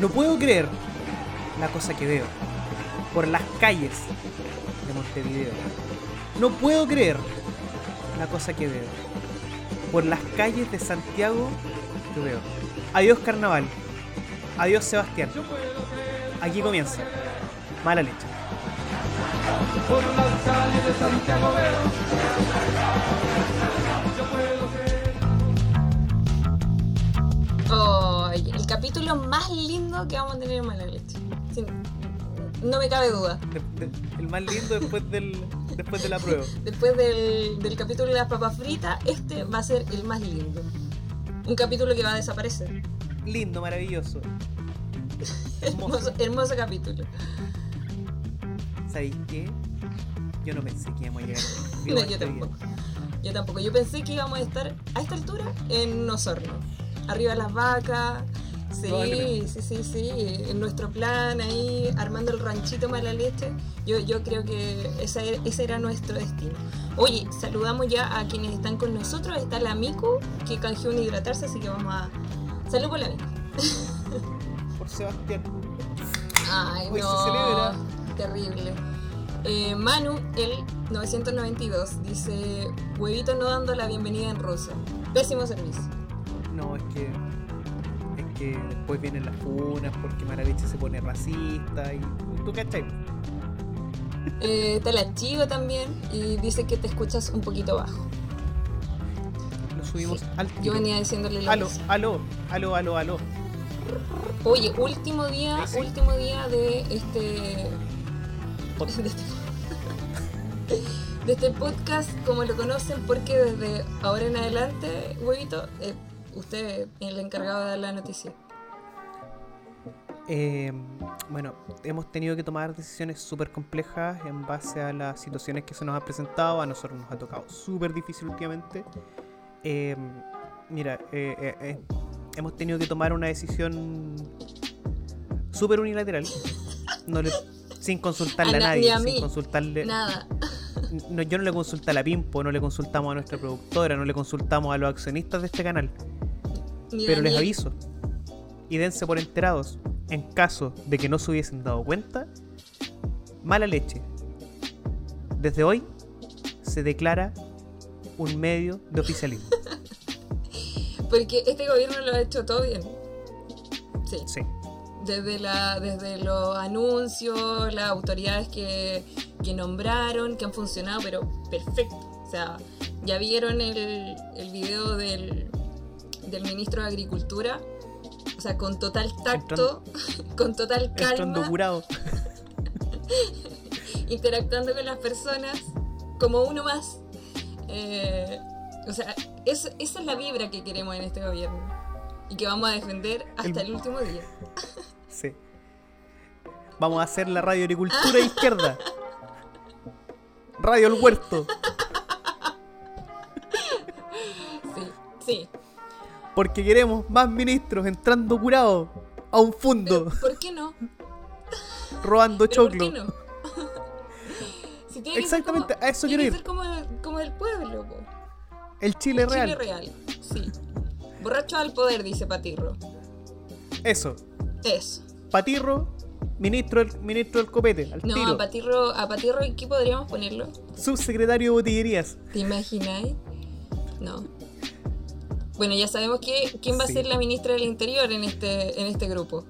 No puedo creer la cosa que veo por las calles de Montevideo. No puedo creer la cosa que veo por las calles de Santiago que veo. Adiós carnaval. Adiós Sebastián. Aquí comienza. Mala leche. Por las calles de Santiago veo. Oh, capítulo más lindo que vamos a tener en Mala Leche. Sin- no me cabe duda. De- de- el más lindo después del después de la prueba. Después del, del capítulo de las papas fritas, este va a ser el más lindo. Un capítulo que va a desaparecer. Lindo, maravilloso. Hermoso, hermoso capítulo. ¿Sabéis qué? Yo no pensé que íbamos a llegar. vivo No, a yo este tampoco. día. Yo tampoco. Yo pensé que íbamos a estar a esta altura en Osorno. Arriba de las vacas. Sí, sí, sí, sí. En nuestro plan ahí, armando el ranchito mala leche. Yo, yo creo que esa era- ese era nuestro destino. Oye, saludamos ya a quienes están con nosotros. Está la Miku, que canjeó un hidratarse, así que vamos a. Salud por la Miku. Por Sebastián. Ay, Hoy se no. celebra. Terrible. Eh, Manu, el 992, dice: Huevito no dando la bienvenida en rosa. Pésimo servicio. No, es que. Es que después vienen las funas porque Maraviche se pone racista y. ¿Tú cachai? Eh, está la Chivo también y dice que te escuchas un poquito bajo. Lo subimos Sí, al Yo venía diciéndole lo Aló, mismo. aló, aló, aló, aló. Oye, último día, sí. último día de este. Pod- De este, de este podcast, como lo conocen, porque desde ahora en adelante, huevito, eh, usted es el encargado de dar la noticia. Eh, bueno, hemos tenido que tomar decisiones súper complejas en base a las situaciones que se nos han presentado. A nosotros nos ha tocado súper difícil últimamente. Eh, mira, eh, eh, eh, hemos tenido que tomar una decisión súper unilateral. No le- sin consultarle a, A na- nadie, a sin consultarle. Nada. No, yo no le consulté a la Pimpo, no le consultamos a nuestra productora, no le consultamos a los accionistas de este canal. Ni Pero les aviso. Y dense por enterados. En caso de que no se hubiesen dado cuenta, mala leche. Desde hoy se declara un medio de oficialismo. Porque este gobierno lo ha hecho todo bien. Sí. Sí. Desde, la, desde los anuncios, las autoridades que, que nombraron, que han funcionado, pero perfecto. O sea, ya vieron el, el video del, del ministro de Agricultura. O sea, con total tacto, con total calma, interactuando con las personas como uno más. Eh, o sea, es- esa es la vibra que queremos en este gobierno y que vamos a defender hasta El- el último día. Sí. Vamos a hacer la radio agricultura izquierda. Radio El Huerto. Sí, sí. Porque queremos más ministros entrando curados a un fondo, Pero, ¿Por qué no? robando ¿Pero ¿Por choclo. qué no? Si tiene que ser Exactamente, como- a eso tiene quiero que ir. ser como, como el pueblo, po. El Chile real. Chile real, sí. Borracho al poder, dice Patirro. Eso. Eso. Patirro, ministro del, ministro del copete, al No, tiro. a Patirro, a Patirro, ¿en qué podríamos ponerlo? Subsecretario de botillerías. ¿Te imagináis? No. Bueno, ya sabemos que, quién va Sí. a ser la ministra del Interior en este, en este grupo.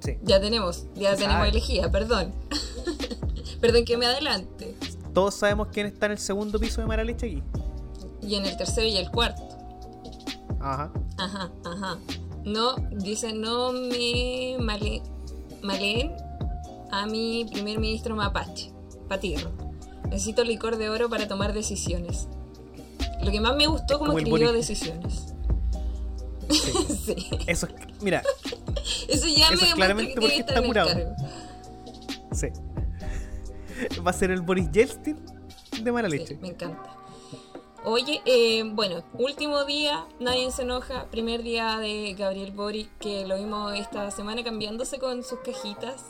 Sí. Ya tenemos, ya tenemos elegida, perdón. perdón que me adelante. Todos sabemos quién está en el segundo piso de Maraleche aquí. Y en el tercero y el cuarto. Ajá. Ajá, ajá. No, dice, no me male, maleen a mi primer ministro mapache, Patirro. Necesito licor de oro para tomar decisiones. Lo que más me gustó como Como escribió Boris. decisiones. Sí. sí. Eso es. Mira, Eso ya Eso me es claramente que porque está curado. sí. Va a ser el Boris Yeltsin de mala Sí, leche. me encanta. Oye, eh, bueno, último día, nadie se enoja. Primer día de Gabriel Boric, que lo vimos esta semana cambiándose con sus cajitas.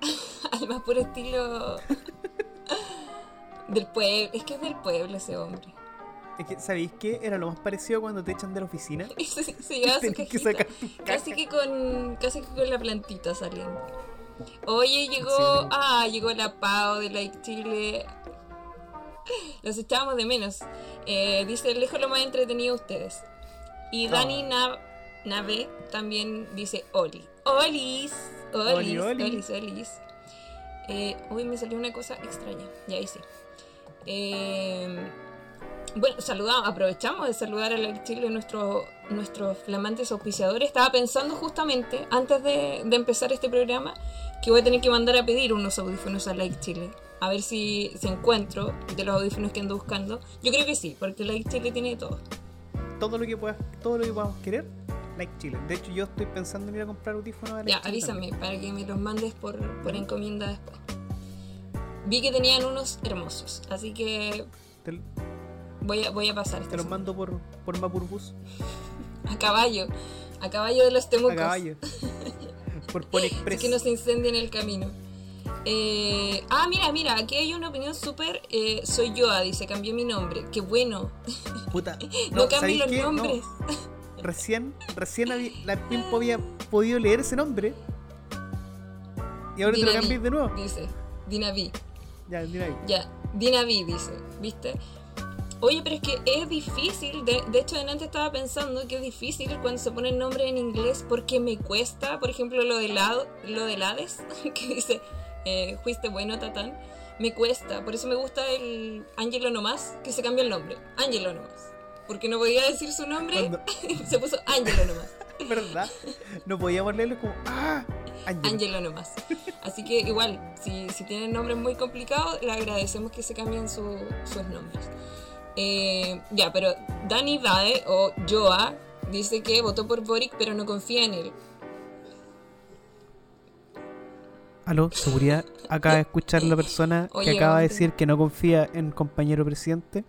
Al más puro estilo del pueblo. Es que es del pueblo ese hombre. Es que, ¿sabéis qué? Era lo más parecido cuando te echan de la oficina. Y se, se llevaba su Tenés que sacar Casi que con casi que con la plantita saliendo. Oye, llegó, Sí. ah, llegó la Pau de Like Chile. Los echábamos de menos. Eh, dice, lejos lo más entretenido ustedes. Y Ah. Dani Nav- Nave también dice Oli. Olis. Olis. Oli, oli. Olis, olis. Eh, uy, me salió una cosa extraña. Ya sí. Eh, bueno, saludamos, aprovechamos de saludar a Like Chile, nuestro, nuestros flamantes auspiciadores. Estaba pensando justamente, antes de, de empezar este programa, que voy a tener que mandar a pedir unos audífonos a Like Chile. A ver si, si encuentro de los audífonos que ando buscando. Yo creo que sí, porque Like Chile tiene todo. Todo lo que puedas, todo lo que podamos querer, like Chile. De hecho, yo estoy pensando en ir a comprar audífonos a like Ya, Chile avísame también. para que me los mandes por, por encomienda después. Vi que tenían unos hermosos, así que Te, voy a, voy a pasar. te los mando por, por Mapurbus. A caballo, a caballo de los temucos. A caballo. por Polexpress. Que no se incendie en el camino. Eh, ah, mira, mira, aquí hay una opinión súper. eh, soy Joa, dice, cambié mi nombre. Qué bueno. Puta. No, cambien ¿sabéis los qué? No, nombres. recién, recién había- la Pimpo había podido leer ese nombre. Y ahora te lo Dinaví, cambies de nuevo. Dice, Dinaví. Ya, dime ahí. Ya, Dinaví dice, ¿viste? Oye, pero es que es difícil. De, de hecho, delante estaba pensando que es difícil cuando se ponen nombres en inglés porque me cuesta, por ejemplo, lo del, Hado- lo del Hades, que dice, eh, fuiste bueno, Tatán. Me cuesta, por eso me gusta el Angelo nomás, que se cambia el nombre. Angelo nomás. Porque no podía decir su nombre, se puso Angelo nomás. ¿Verdad? No podíamos leerlo como. ¡Ah! Ángel. Angelo nomás. Así que igual, si, si tienen nombres muy complicados, le agradecemos que se cambien su- sus nombres. Eh, ya, pero Dani Dade o Joa dice que votó por Boric pero no confía en él. Aló, seguridad. Acaba de escuchar la persona Oye, que acaba de decir que no confía en compañero presidente.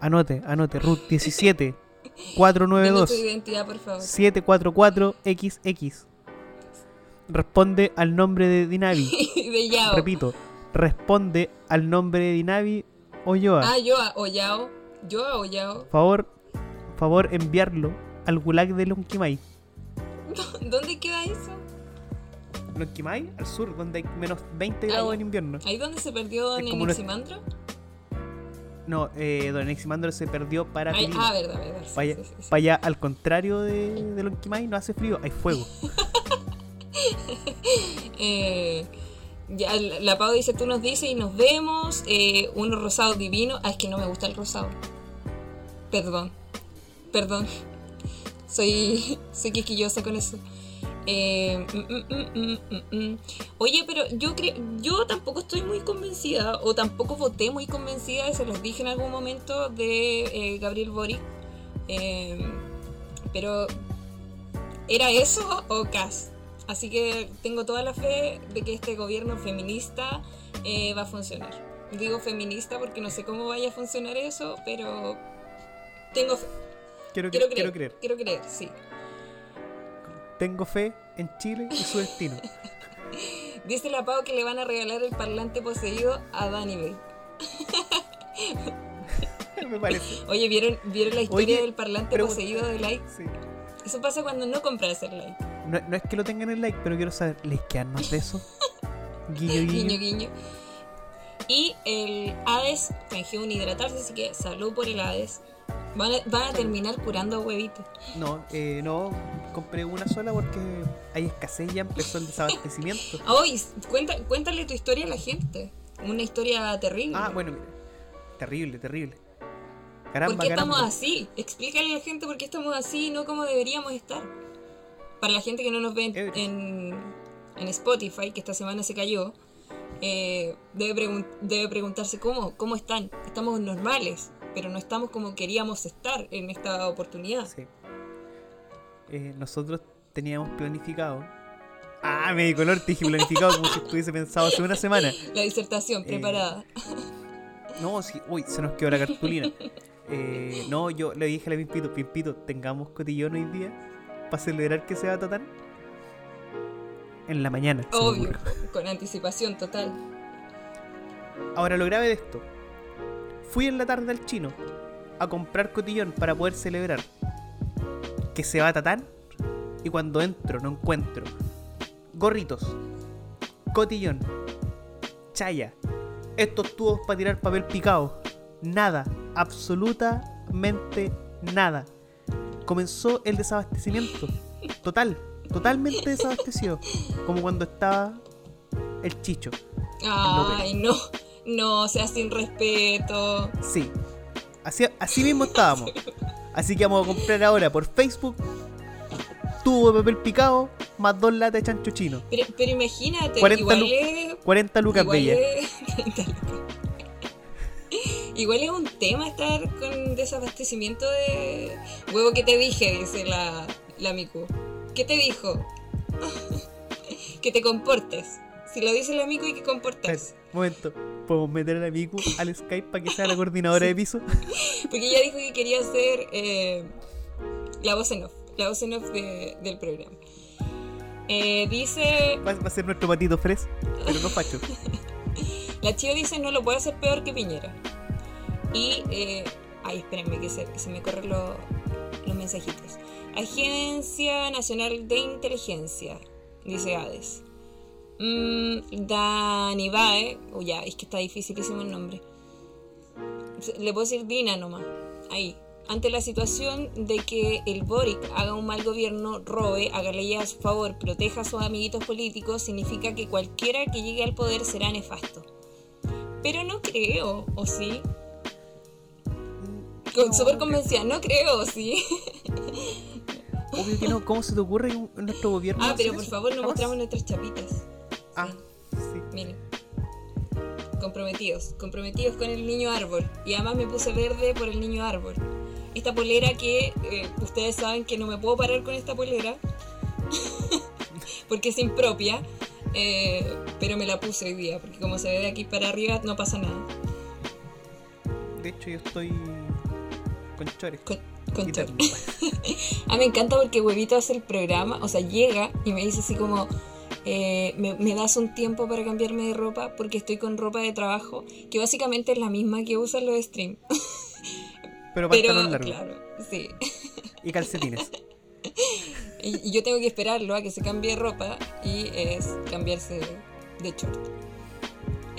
Anote, anote, Ruth 17 Dime tu 492 identidad, por favor. 744XX. Responde al nombre de Dinavi. de Yao. Repito, responde al nombre de Dinavi Oyoa. Ah, Joa o Yao. Joa o Yao. Favor, favor enviarlo al gulag de Lonquimay. ¿Dónde queda eso? Lonquimay, al sur, donde hay menos 20 grados en invierno. ¿Ahí donde se perdió una- Neniximandro? No, eh, Don Eximandro se perdió para Ay, ah, verdad, verdad. sí, Para sí, allá, al contrario de, de Lonquimay, no hace frío, hay fuego. Eh, ya, la Pau dice, tú nos dices y nos vemos. Eh, uno rosado divino. Ah, es que no me gusta el rosado. Perdón. Perdón. Soy, soy quisquillosa con eso. Eh, mm, mm, mm. Oye, pero yo creo, yo tampoco estoy muy convencida, o tampoco voté muy convencida, se los dije en algún momento, de eh, Gabriel Boric. Eh, pero, ¿era eso o Cas? Así que tengo toda la fe de que este gobierno feminista eh, va a funcionar. Digo feminista porque no sé cómo vaya a funcionar eso, pero tengo fe. Quiero, Quiero cre- creer, quiero creer. quiero creer, sí. Tengo fe en Chile y su destino. Dice la Pau que le van a regalar el parlante poseído a Danny Bay. Me parece. Oye, ¿vieron, ¿vieron la historia Oye, del parlante poseído de like? Sí. Eso pasa cuando no compras el like. No, no es que lo tengan en like, pero quiero saber, ¿les quedan más de eso? Guiño, guiño. Guiño, guiño. Y el Hades fingió un hidratarse, así que salud por el Hades. Van a, van a terminar curando huevitos. No, eh, no, compré una sola porque hay escasez, ya empezó el desabastecimiento. Oye, cuenta, cuéntale tu historia a la gente. Una historia terrible. Ah, bueno, mira. Terrible, terrible. Caramba, ¿Por qué caramba. estamos así? Explícale a la gente por qué estamos así y no como deberíamos estar. Para la gente que no nos ve en, Eh. en, en Spotify, que esta semana se cayó, eh, debe, pregun- debe preguntarse cómo, cómo están. Estamos normales, pero no estamos como queríamos estar en esta oportunidad. Sí. Eh, nosotros teníamos planificado. Ah, me di color, te dije planificado como si estuviese pensado hace una semana. La disertación Eh. preparada. No, sí, uy, se nos quedó la cartulina. Eh, no, yo le dije a la Pimpito, Pimpito, tengamos cotillón hoy día para celebrar que se va a Tatán. En la mañana. Obvio, con anticipación total. Ahora lo grave de esto. Fui en la tarde al chino a comprar cotillón para poder celebrar. Que se va a Tatán y cuando entro no encuentro gorritos, cotillón, chaya, estos tubos para tirar papel picado. Nada, absolutamente nada. Comenzó el desabastecimiento. Total, totalmente desabastecido. Como cuando estaba el chicho. Ay, no, no, sea sin respeto. Sí, así, así mismo estábamos. Así que vamos a comprar ahora por Facebook tubo de papel picado más dos latas de chancho chino. Pero, pero imagínate, 40 igual lu- es. 40 lucas igual bellas. es- 30 lucas. Igual es un tema estar con desabastecimiento de huevo que te dije, dice la, la Miku. ¿Qué te dijo? que te comportes. Si lo dice la Miku hay que Espera, comportarse. momento, podemos meter a la Miku al Skype para que sea la coordinadora de piso. Porque ella dijo que quería ser eh, la voz en off, la voz en off de- del programa. Eh, dice, Va, va a ser nuestro patito fres, pero no facho. la Chio dice no lo puede hacer peor que Piñera. Y, eh, ay, espérenme que se, me corren los, los mensajitos. Agencia Nacional de Inteligencia, dice Hades. Mm, Danibae, oh ya, es que está dificilísimo el nombre. Le puedo decir Dina nomás, ahí. Ante la situación de que el Boric haga un mal gobierno, robe, haga leyes a su favor, proteja a sus amiguitos políticos, significa que cualquiera que llegue al poder será nefasto. Pero no creo, ¿o sí? No, Súper convencida, no creo, ¿o sí? Obvio que no, ¿cómo se te ocurre en nuestro gobierno? Ah, pero por eso? favor no mostramos nuestras chapitas. Ah, sí. Miren. Comprometidos, comprometidos con el niño árbol. Y además me puse verde por el niño árbol. Esta polera que eh, ustedes saben que no me puedo parar con esta polera. porque es impropia. eh, pero me la puse hoy día. Porque como se ve de aquí para arriba no pasa nada. De hecho, yo estoy con chores. Con, con Y chor. terno. A mí me encanta porque Huevito hace el programa, o sea, llega y me dice así como, eh, me, me das un tiempo para cambiarme de ropa porque estoy con ropa de trabajo, que básicamente es la misma que usan los stream. Pero Pero, pantalón largo. claro, sí. Y calcetines. Y, y yo tengo que esperarlo a que se cambie de ropa y es cambiarse de short.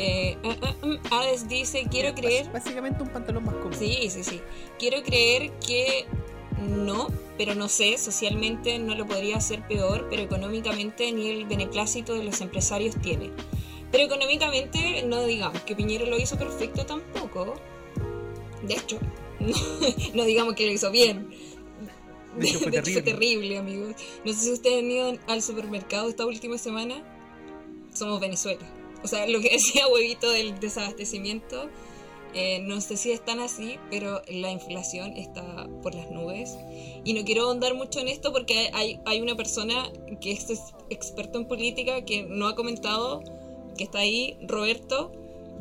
Eh, ah, ah, mm, Hades dice, quiero creer... Bás- Básicamente un pantalón más cómodo. Sí, sí, sí. Quiero creer que no, pero no sé, socialmente no lo podría hacer peor, pero económicamente ni el beneplácito de los empresarios tiene. Pero económicamente no digamos que Piñera lo hizo perfecto tampoco. De hecho, no, no digamos que lo hizo bien. De hecho, fue terrible. terrible, amigos. No sé si ustedes han ido al supermercado esta última semana. Somos Venezuela. O sea, lo que decía Huevito del desabastecimiento, eh, no sé si es tan así, pero la inflación está por las nubes. Y no quiero ahondar mucho en esto porque hay, hay una persona que es ex- experto en política que no ha comentado, que está ahí, Roberto.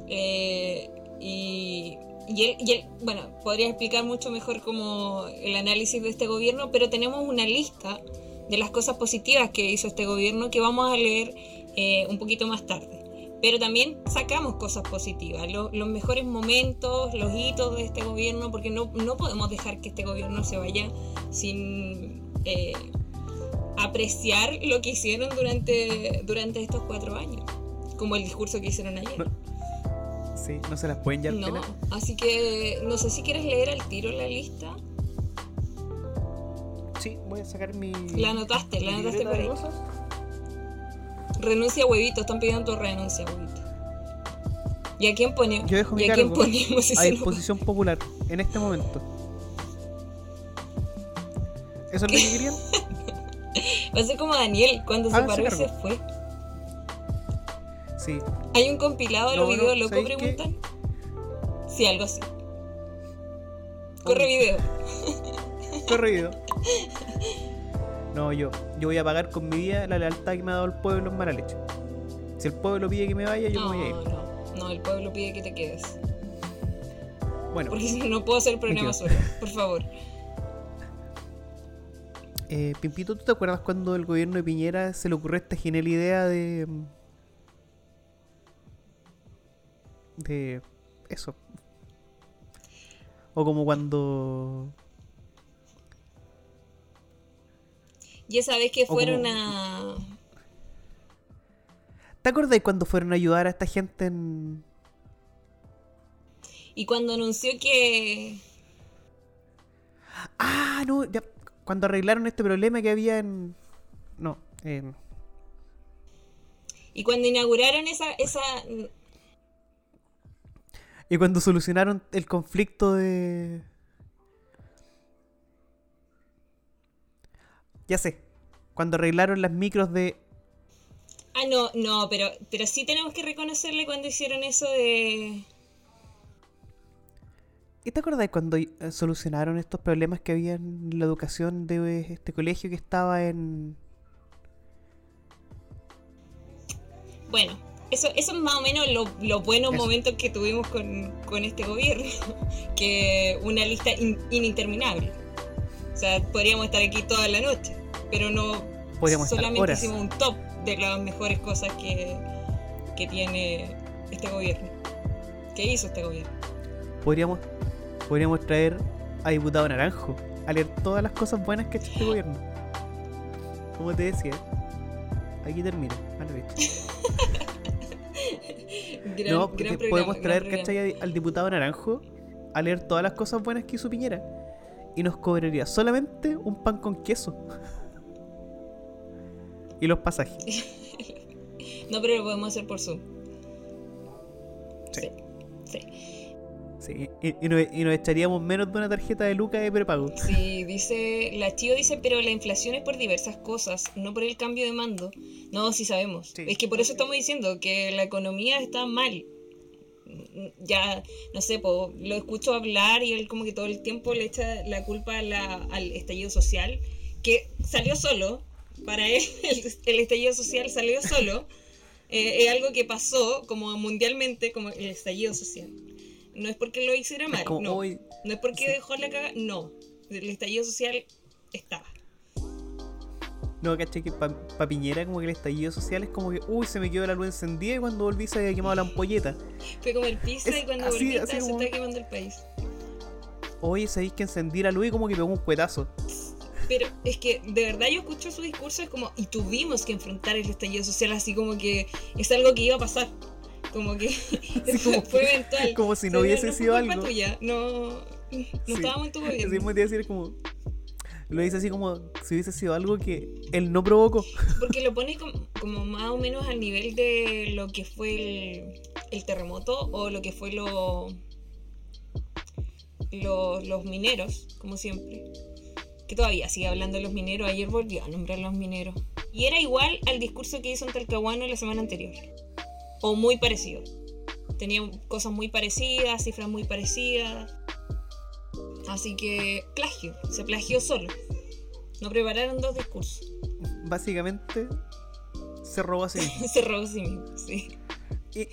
eh, y, y él, y él, bueno, podría explicar mucho mejor como el análisis de este gobierno, pero tenemos una lista de las cosas positivas que hizo este gobierno que vamos a leer eh, un poquito más tarde. Pero también sacamos cosas positivas, lo- los mejores momentos, los hitos de este gobierno, porque no, no podemos dejar que este gobierno se vaya sin eh, apreciar lo que hicieron durante, durante estos cuatro años, como el discurso que hicieron ayer. Sí, no se las pueden ya No, así que no sé si quieres leer al tiro la lista. Sí, voy a sacar mi. La anotaste, la anotaste por ahí. cosas. Renuncia huevito, están pidiendo tu renuncia huevito. ¿Y a quién ponemos? Yo dejo mi ¿Y a quién ponemos a disposición popular en este momento. ¿Eso es lo que querían? Va a ser como Daniel cuando se Háganse paró y se fue. Sí. ¿Hay un compilado de los No, no, videos locos? ¿sabéis qué? Preguntan. Sí, algo así. Corre video. Corrido. No, yo, yo voy a pagar con mi vida la lealtad que me ha dado el pueblo en mala leche. Si el pueblo pide que me vaya, yo No, me voy a ir. no, no, el pueblo pide que te quedes. Bueno, Porque si no, no puedo hacer el programa solo. Por favor. eh, Pimpito, ¿tú te acuerdas cuando el gobierno de Piñera se le ocurrió esta genial idea de. de. eso? O como cuando. Y esa vez que fueron como- a. ¿Te acordás cuando fueron a ayudar a esta gente en. Y cuando anunció que. Ah, no, ya. Cuando arreglaron este problema que había en. No, en. Y cuando inauguraron esa. esa Y cuando solucionaron el conflicto de. Ya sé. Cuando arreglaron las micros de. ah, no, no, pero, pero sí tenemos que reconocerle cuando hicieron eso de. ¿Y te acordás cuando eh, solucionaron estos problemas que había en la educación de este colegio que estaba en. Bueno, eso, eso es más o menos lo- los buenos Eso. momentos que tuvimos con, con este gobierno. Que una lista in- ininterminable. O sea, podríamos estar aquí toda la noche. Pero no. Podríamos solamente hicimos un top de las mejores cosas que, que tiene este gobierno. Que hizo este gobierno. Podríamos, podríamos traer a diputado Naranjo a leer todas las cosas buenas que ha hecho este gobierno. Como te decía, aquí termina. Gran, no, gran podemos traer. ¿cachai? Al diputado Naranjo a leer todas las cosas buenas que hizo Piñera. Y nos cobraría solamente un pan con queso. Y los pasajes. No, pero lo podemos hacer por Zoom. Sí. Sí. sí. Sí, y, y nos, y nos echaríamos menos de una tarjeta de Luca de prepago. Sí, dice, la tío dice, pero la inflación es por diversas cosas, no por el cambio de mando. No, sí sabemos. Sí. Es que por eso estamos diciendo que la economía está mal. Ya, no sé, po, lo escucho hablar y él como que todo el tiempo le echa la culpa a la- al estallido social, que salió solo, para él el, el estallido social salió solo, Eh, es algo que pasó como mundialmente, como el estallido social. No es porque lo hiciera mal, como no. hoy- No es porque Sí. dejó la caga, no. El estallido social estaba. No, caché que para Piñera como que el estallido social es como que, uy, se me quedó la luz encendida y cuando volví se había quemado la ampolleta. Fue comer pizza Es y cuando así- volví así se como- está quemando el país. Oye, sabéis que encendí la luz y como que pegó un cuetazo. Pero es que de verdad yo escucho su discurso, es como, y tuvimos que enfrentar el estallido social así como que es algo que iba a pasar. Como que como- fue eventual. como si no O sea, hubiese fue sido algo. tuya, No, no Sí. estábamos en tu gobierno. a decir como. Lo dice así como si hubiese sido algo que él no provocó. Porque lo pone como, como más o menos al nivel de lo que fue el, el terremoto o lo que fue lo, lo- los mineros, como siempre. Que todavía sigue hablando de los mineros. Ayer volvió a nombrar a los mineros. Y era igual al discurso que hizo en Talcahuano la semana anterior. O muy parecido. Tenía cosas muy parecidas, cifras muy parecidas. Así que plagio, se plagió solo. No prepararon dos discursos. Básicamente se robó así mismo. Se robó a sí mismo, sí.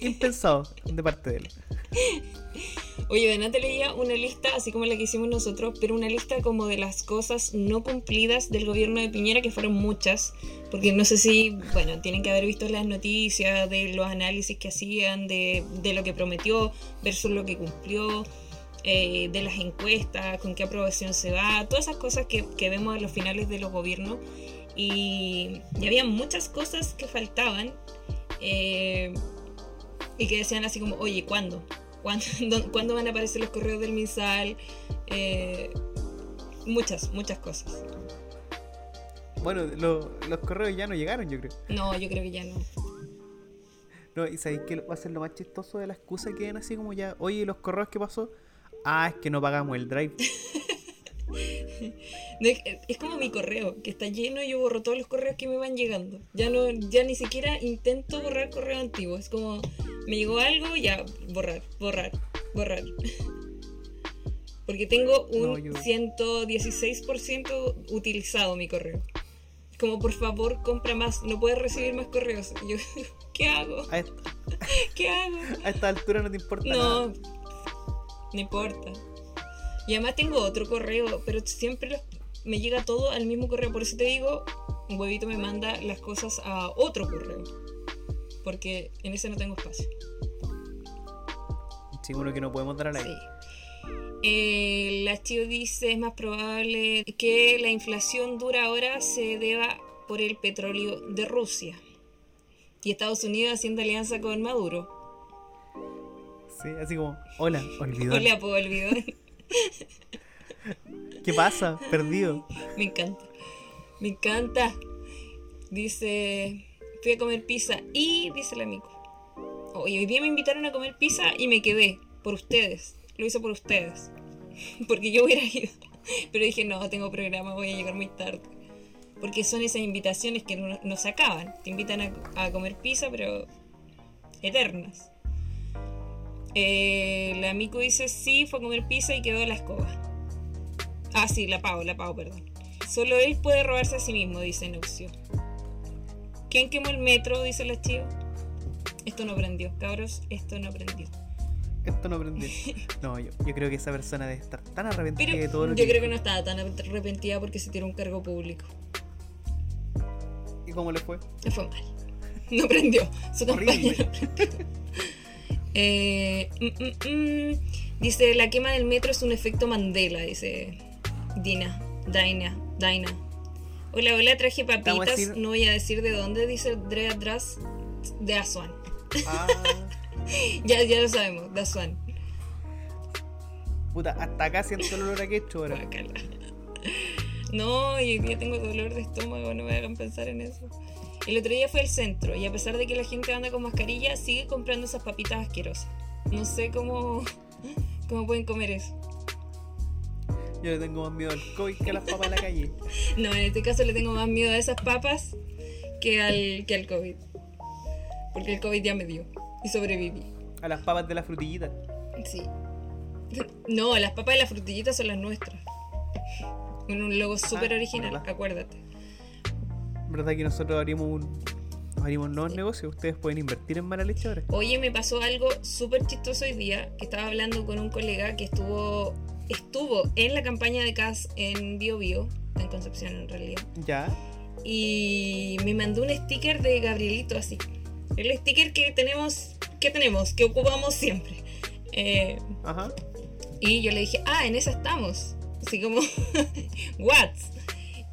Impensado de parte de él. Oye, delante leía una lista, así como la que hicimos nosotros, pero una lista como de las cosas no cumplidas del gobierno de Piñera, que fueron muchas, porque no sé si, bueno, tienen que haber visto las noticias de los análisis que hacían, de, de lo que prometió versus lo que cumplió, eh, de las encuestas, con qué aprobación se va, todas esas cosas que, que vemos a los finales de los gobiernos. Y, y había muchas cosas que faltaban. eh, y que decían así como, oye, ¿cuándo? ¿Cuándo, ¿cuándo van a aparecer los correos del MinSal? Eh, muchas, muchas cosas. Bueno, lo- los correos ya no llegaron, yo creo. No, yo creo que ya no. No, y sabéis que va a ser lo más chistoso de la excusa que den así como ya, oye, ¿y los correos qué pasó? Ah, es que no pagamos el drive. No, Es es como mi correo, que está lleno y yo borro todos los correos que me van llegando. Ya no, ya ni siquiera intento borrar correo antiguo. Es como, me llegó algo, ya, borrar, borrar, borrar. Porque tengo un No, yo- 116% utilizado mi correo. Como, por favor, compra más, no puedes recibir más correos. Y yo, ¿qué hago? A, est- ¿Qué hago? a esta altura no te importa No, nada. no importa. Y además tengo otro correo, pero siempre los- me llega todo al mismo correo. Por eso te digo, un huevito me manda las cosas a otro correo. Porque en ese no tengo espacio. Seguro que no podemos dar al Sí. aire. Eh, la Chio dice es más probable que la inflación dura ahora se deba por el petróleo de Rusia y Estados Unidos haciendo alianza con Maduro. Sí, así como, hola, olvidó. Hola, pues olvidó. ¿Qué pasa? Perdido. Me encanta. Me encanta. Dice, fui a comer pizza y dice el amigo. Hoy día me invitaron a comer pizza y me quedé por ustedes. Lo hice por ustedes. Porque yo hubiera ido. Pero dije, no, tengo programa, voy a llegar muy tarde. Porque son esas invitaciones que no, se acaban. Te invitan a, comer pizza, pero eternas. Eh, la dice sí, fue a comer pizza y quedó la escoba. Ah, sí, la pago, la pago, perdón. Solo él puede robarse a sí mismo, dice Nuxio. ¿Quién quemó el metro? Dice la chiva. Esto no prendió, cabros, esto no prendió. Esto no aprendió. No, yo, yo creo que esa persona debe estar tan arrepentida Pero de todo lo yo que. creo que no estaba tan arrepentida porque se tiró un cargo público. ¿Y cómo le fue? Le fue mal. No prendió. Su campaña no prendió. Eh, mm, mm, mm. Dice, la quema del metro es un efecto Mandela, dice Dina, Daina, Daina. Hola, hola, traje papitas, decir- no voy a decir de dónde, dice Dre atrás, de Aswan. Ah, Ya, ya lo sabemos, de Aswan. puta, hasta acá siento el olor a quecho ahora. No, y hoy día tengo dolor de estómago, no me hagan pensar en eso. El otro día fue al centro y a pesar de que la gente anda con mascarilla, sigue comprando esas papitas asquerosas. No sé cómo, cómo pueden comer eso. Yo le tengo más miedo al COVID que a las papas de la calle. No, en este caso le tengo más miedo a esas papas que al, que al COVID. Porque el COVID ya me dio y sobreviví. A las papas de la frutillita. Sí. No, las papas de la frutillita son las nuestras. Con un logo súper Ah, original, ¿verdad? acuérdate. ¿Verdad que nosotros abrimos un. Abrimos nuevos negocios? Ustedes pueden invertir en mala leche ahora. Oye, me pasó algo súper chistoso hoy día, que estaba hablando con un colega que estuvo estuvo en la campaña de CAS en Bio Bio, en Concepción en realidad, Ya. y me mandó un sticker de Gabrielito así. El sticker que tenemos, que tenemos, que ocupamos siempre. Eh, Ajá. y yo le dije, ah, en esa estamos. Así como, what?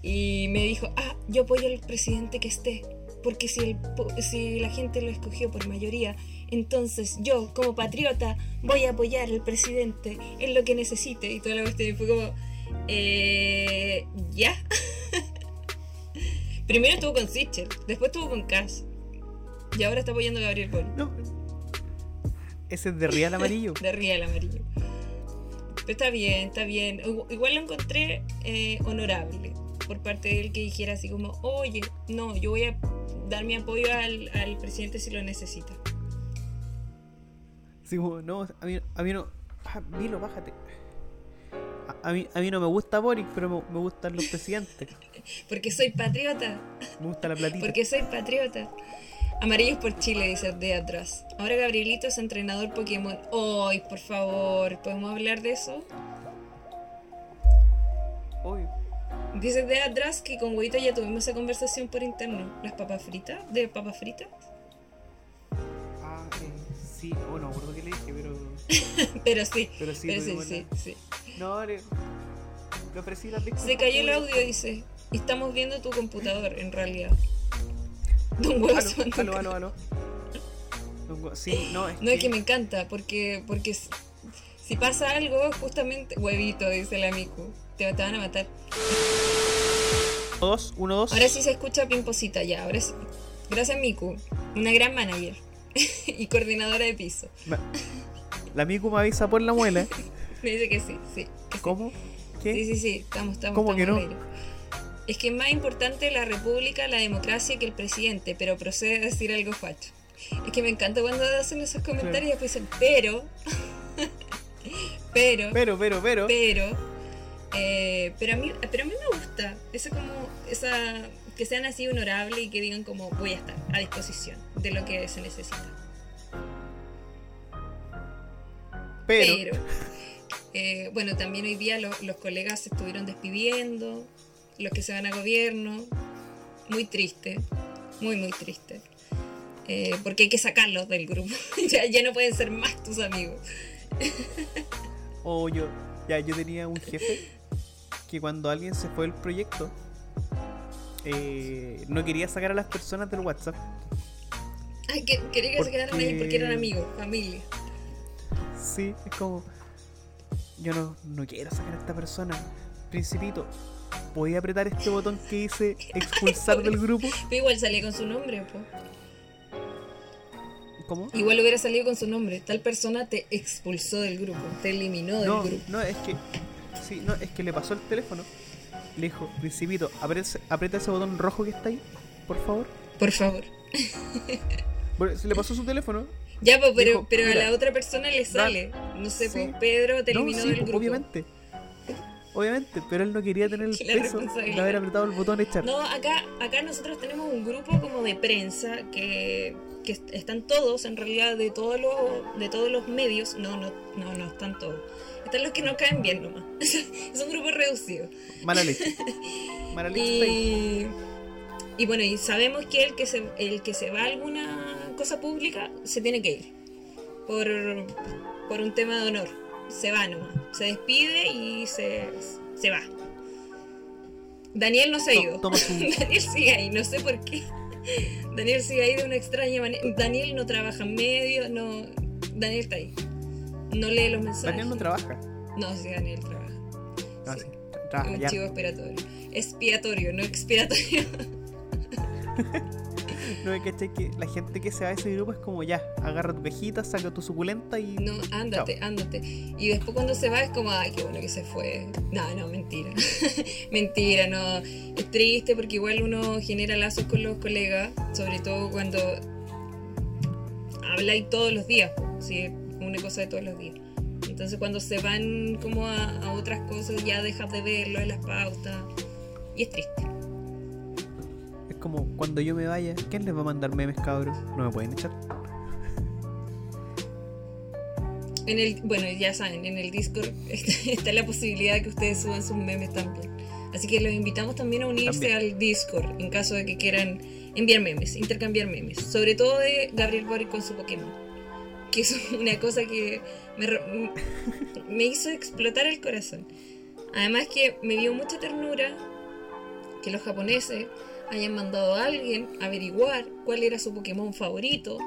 Y me dijo, ah, yo apoyo al presidente que esté. Porque si, el, si la gente lo escogió por mayoría, entonces yo, como patriota, voy a apoyar al presidente en lo que necesite. Y toda la cuestión fue como, eh, ¿ya? Primero estuvo con Sichel, después estuvo con Cash. Y ahora está apoyando a Gabriel Boric. No. Ese es de Real Amarillo. De Riel amarillo. Pero está bien, está bien. Igu- Igual lo encontré eh, honorable por parte de él que dijera así como, oye, no, yo voy a dar mi apoyo al, al presidente si lo necesita. Así como, no, a mí, a mí no. Milo, bájate. A, a mí, a mí no me gusta Boric, pero me, me gustan los presidentes. Porque soy patriota, Me gusta la platita. porque soy patriota. Amarillos por Chile, dice de atrás. Ahora Gabrielito es entrenador Pokémon. ¡Ay, por favor! ¿Podemos hablar de eso? Obvio. Dice de atrás que con Huevito ya tuvimos esa conversación por interno. ¿Las papas fritas? ¿De papas fritas? Ah, eh, sí, bueno, me pero. Sí, Pero sí, pero sí, sí. No, le, le ofrecí las. Se cayó el audio, dice. Estamos viendo tu computador, en realidad. Don Huevo Aló, aló, aló, aló. No, Sí, no, es No, es que me encanta, porque, porque si pasa algo, justamente. Huevito, dice la Miku. Te, te van a matar. Dos, uno, dos. Ahora sí se escucha pimposita, ya, ahora sí. Gracias, Miku. Una gran manager. y coordinadora de piso. La Miku me avisa por la muela. Me dice que sí, sí. que sí. ¿Cómo? ¿Qué? Sí, sí, sí, estamos, estamos. ¿Cómo que estamos no? al aire. Es que es más importante la república, la democracia que el presidente, pero procede a decir algo facho. Es que me encanta cuando hacen esos comentarios y después dicen, pero, pero, Pero, pero, pero. pero, eh, pero, a mí, pero a mí me gusta. Eso como, esa, que sean así honorables y que digan como voy a estar a disposición de lo que se necesita. Pero. Pero, eh, bueno, también hoy día lo- los colegas se estuvieron despidiendo, los que se van a gobierno, muy triste, muy, muy triste. Eh, porque hay que sacarlos del grupo, ya, ya no pueden ser más tus amigos. O yo. Ya, yo tenía un jefe que cuando alguien se fue del proyecto, eh, no quería sacar a las personas del WhatsApp. Ay, que, quería que se quedaran ahí porque eran amigos, familia. Sí, es como. Yo no, no quiero sacar a esta persona. Principito, ¿podía apretar este botón que dice expulsar del grupo? Pero igual salía con su nombre, po. ¿Cómo? Igual hubiera salido con su nombre. Tal persona te expulsó del grupo, te eliminó del No, grupo. no, es que. Sí, no, es que le pasó el teléfono. Le dijo, Principito, aprieta, aprieta ese botón rojo que está ahí, por favor. Por favor. Bueno, se le pasó su teléfono. Ya, po, pero, Dijo, pero a la otra persona le sale. No sé, Sí. po, Pedro te No, eliminó sí, del pues, grupo. obviamente. Obviamente, pero él no quería tener el La peso de haber apretado el botón echar. No, acá, acá nosotros tenemos un grupo como de prensa que, que est- están todos, en realidad, de todos los, de todos los medios. No, no, no, no están todos. Están los que no caen bien nomás. es un grupo reducido. Mala leche. Mala leche. Y, y bueno, y sabemos que el que se, el que se va a alguna cosa pública se tiene que ir. Por, por un tema de honor. Se va nomás. Se despide y se, se va. Daniel no se ha ido. Daniel sigue ahí, no sé por qué. Daniel sigue ahí de una extraña manera. Daniel no trabaja en medio, no. Daniel está ahí. No lee los mensajes. Daniel no trabaja. No, sí, Daniel trabaja. Ah, Sí. sí, trabaja Un ya. chivo expiatorio. Expiatorio, no expiratorio. No me caché que la gente que se va a ese grupo es como ya, agarra tu cajita, saca tu suculenta y. No, ándate, ándate. Y después cuando se va es como, ay, qué bueno que se fue. No, no, mentira. mentira, no. Es triste porque igual uno genera lazos con los colegas, sobre todo cuando habláis todos los días, sí, es una cosa de todos los días. Entonces cuando se van como a, a otras cosas ya dejas de verlo en las pautas y es triste. Como cuando yo me vaya, ¿quién les va a mandar memes, cabros? No me pueden echar. En el, bueno, ya saben, en el Discord está, la posibilidad de que ustedes suban sus memes también. Así que los invitamos también a unirse También. al Discord en caso de que quieran enviar memes, intercambiar memes. Sobre todo de Gabriel Boric con su Pokémon. Que es una cosa que me, me hizo explotar el corazón. Además que me dio mucha ternura que los japoneses hayan mandado a alguien a averiguar cuál era su Pokémon favorito.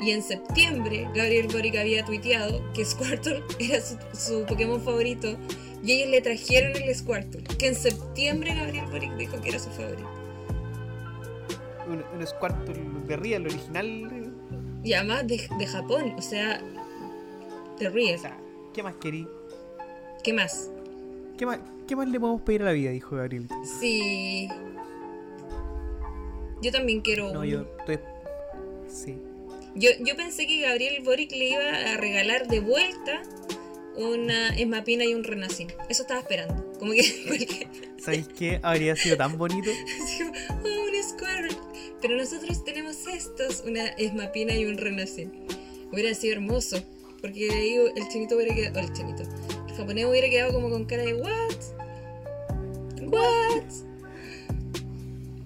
Y en septiembre Gabriel Boric había tuiteado que Squirtle era su, su Pokémon favorito y ellos le trajeron el Squirtle. Que en septiembre Gabriel Boric dijo que era su favorito. Un, un Squirtle de Real, el original. Y además de, de Japón, o sea, te O ríes. sea, ¿qué más querí? ¿Qué más? ¿Qué más, ¿Qué más le podemos pedir a la vida? Dijo Gabriel. Sí. Yo también quiero No, uno. yo estoy. Sí. Yo, yo pensé que Gabriel Boric le iba a regalar de vuelta una esmapina y un renacín. Eso estaba esperando. Como que cualquier- ¿Sabéis qué? Habría sido tan bonito. oh, un Squirtle. Pero nosotros tenemos estos, una esmapina y un renacín. Hubiera sido hermoso. Porque ahí el chinito hubiera quedado. oh, el chinito. El japonés hubiera quedado como con cara de what? What?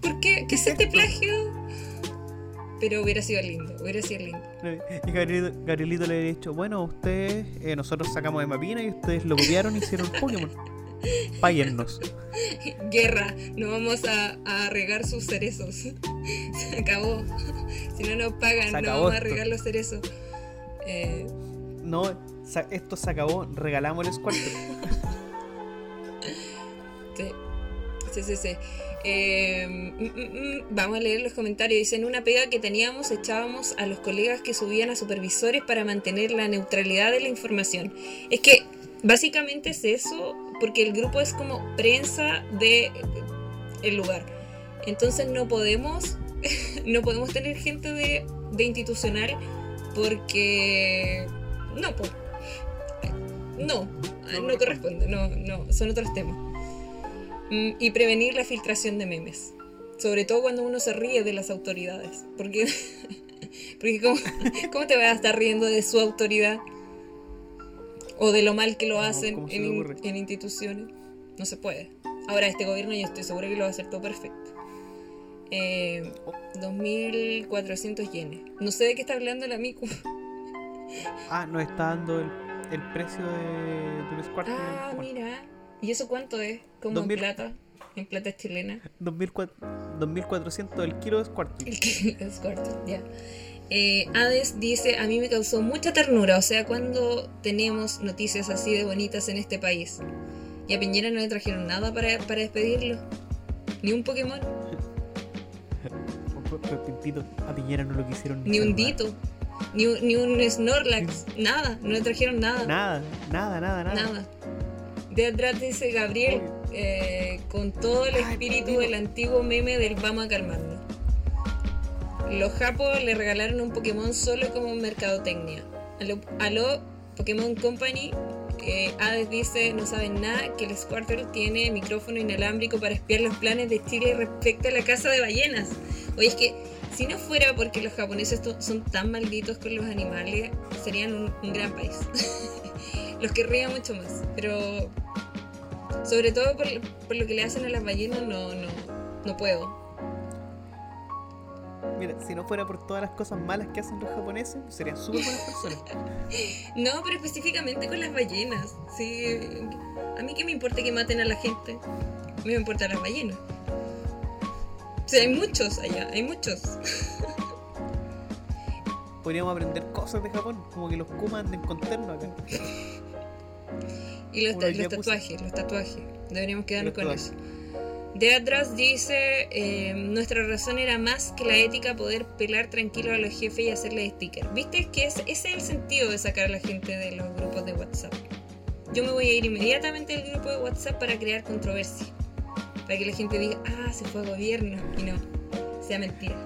¿Por qué? ¿Qué es este plagio? Pero hubiera sido lindo, hubiera sido lindo. Y Gabrielito, Gabrielito le habría dicho: Bueno, ustedes, eh, nosotros sacamos de Mapina y ustedes lo copiaron y hicieron Pokémon. Páguennos. Guerra, no vamos a, a regar sus cerezos. Se acabó. Si no nos pagan, no vamos a regar los cerezos. Eh, No, esto se acabó, regalamos el Squirtle. sí, sí, sí. sí. Eh, mm, mm, mm, vamos a leer los comentarios. Dicen una pega que teníamos, echábamos a los colegas que subían a supervisores para mantener la neutralidad de la información. Es que básicamente es eso, porque el grupo es como prensa de el lugar. Entonces no podemos, no podemos tener gente de, de institucional porque no, po. no, no, No corresponde, no, no, son otros temas. Mm, Y prevenir la filtración de memes. Sobre todo cuando uno se ríe de las autoridades. Porque, porque ¿cómo, cómo te vas a estar riendo de su autoridad? O de lo mal que lo No, hacen ¿cómo se en, en instituciones. No se puede. Ahora, este gobierno yo estoy segura que lo va a hacer todo perfecto. Eh, 2.400 yenes. No sé de qué está hablando la Miku. Ah, nos está dando el, el precio de, de un Ah, mira. ¿Y eso cuánto es? Como Dos en mil- plata. En plata chilena. 2400 2400 el kilo de Squirtle. El que es corto, ya. Eh, Hades dice, a mí me causó mucha ternura, o sea, cuando tenemos noticias así de bonitas en este país. Y a Piñera no le trajeron nada para, para despedirlo. Ni un Pokémon, a Piñera no lo quisieron ni un salvar. Dito, ni un, ni un Snorlax, nada, no le trajeron nada. Nada, nada, nada, nada. Nada. De atrás dice Gabriel, eh, con todo el espíritu del antiguo meme del vamos a calmarnos. Los japos le regalaron un Pokémon solo como mercadotecnia. A lo, a lo Pokémon Company, eh, Hades dice, no saben nada, que el Squirtle tiene micrófono inalámbrico para espiar los planes de Chile respecto a la caza de ballenas. Oye, es que si no fuera porque los japoneses son tan malditos con los animales, serían un, un gran país. los querría mucho más, pero sobre todo por, por lo que le hacen a las ballenas, no, no, no puedo. Mira, si no fuera por todas las cosas malas que hacen los japoneses, serían súper buenas personas. No, pero específicamente con las ballenas. Sí, a mí que me importa que maten a la gente, a mí me importan las ballenas. O sea, hay muchos allá, hay muchos. Podríamos aprender cosas de Japón, como que los Kuma anden con acá. Y los, los tatuajes, los tatuajes. Deberíamos quedarnos con eso. De atrás dice, eh, nuestra razón era más que la ética poder pelar tranquilo a los jefes y hacerles sticker. ¿Viste? Que es, ese es el sentido de sacar a la gente de los grupos de WhatsApp. Yo me voy a ir inmediatamente al grupo de WhatsApp para crear controversia. Para que la gente diga, ah, se fue a gobierno. Y no, sea mentira.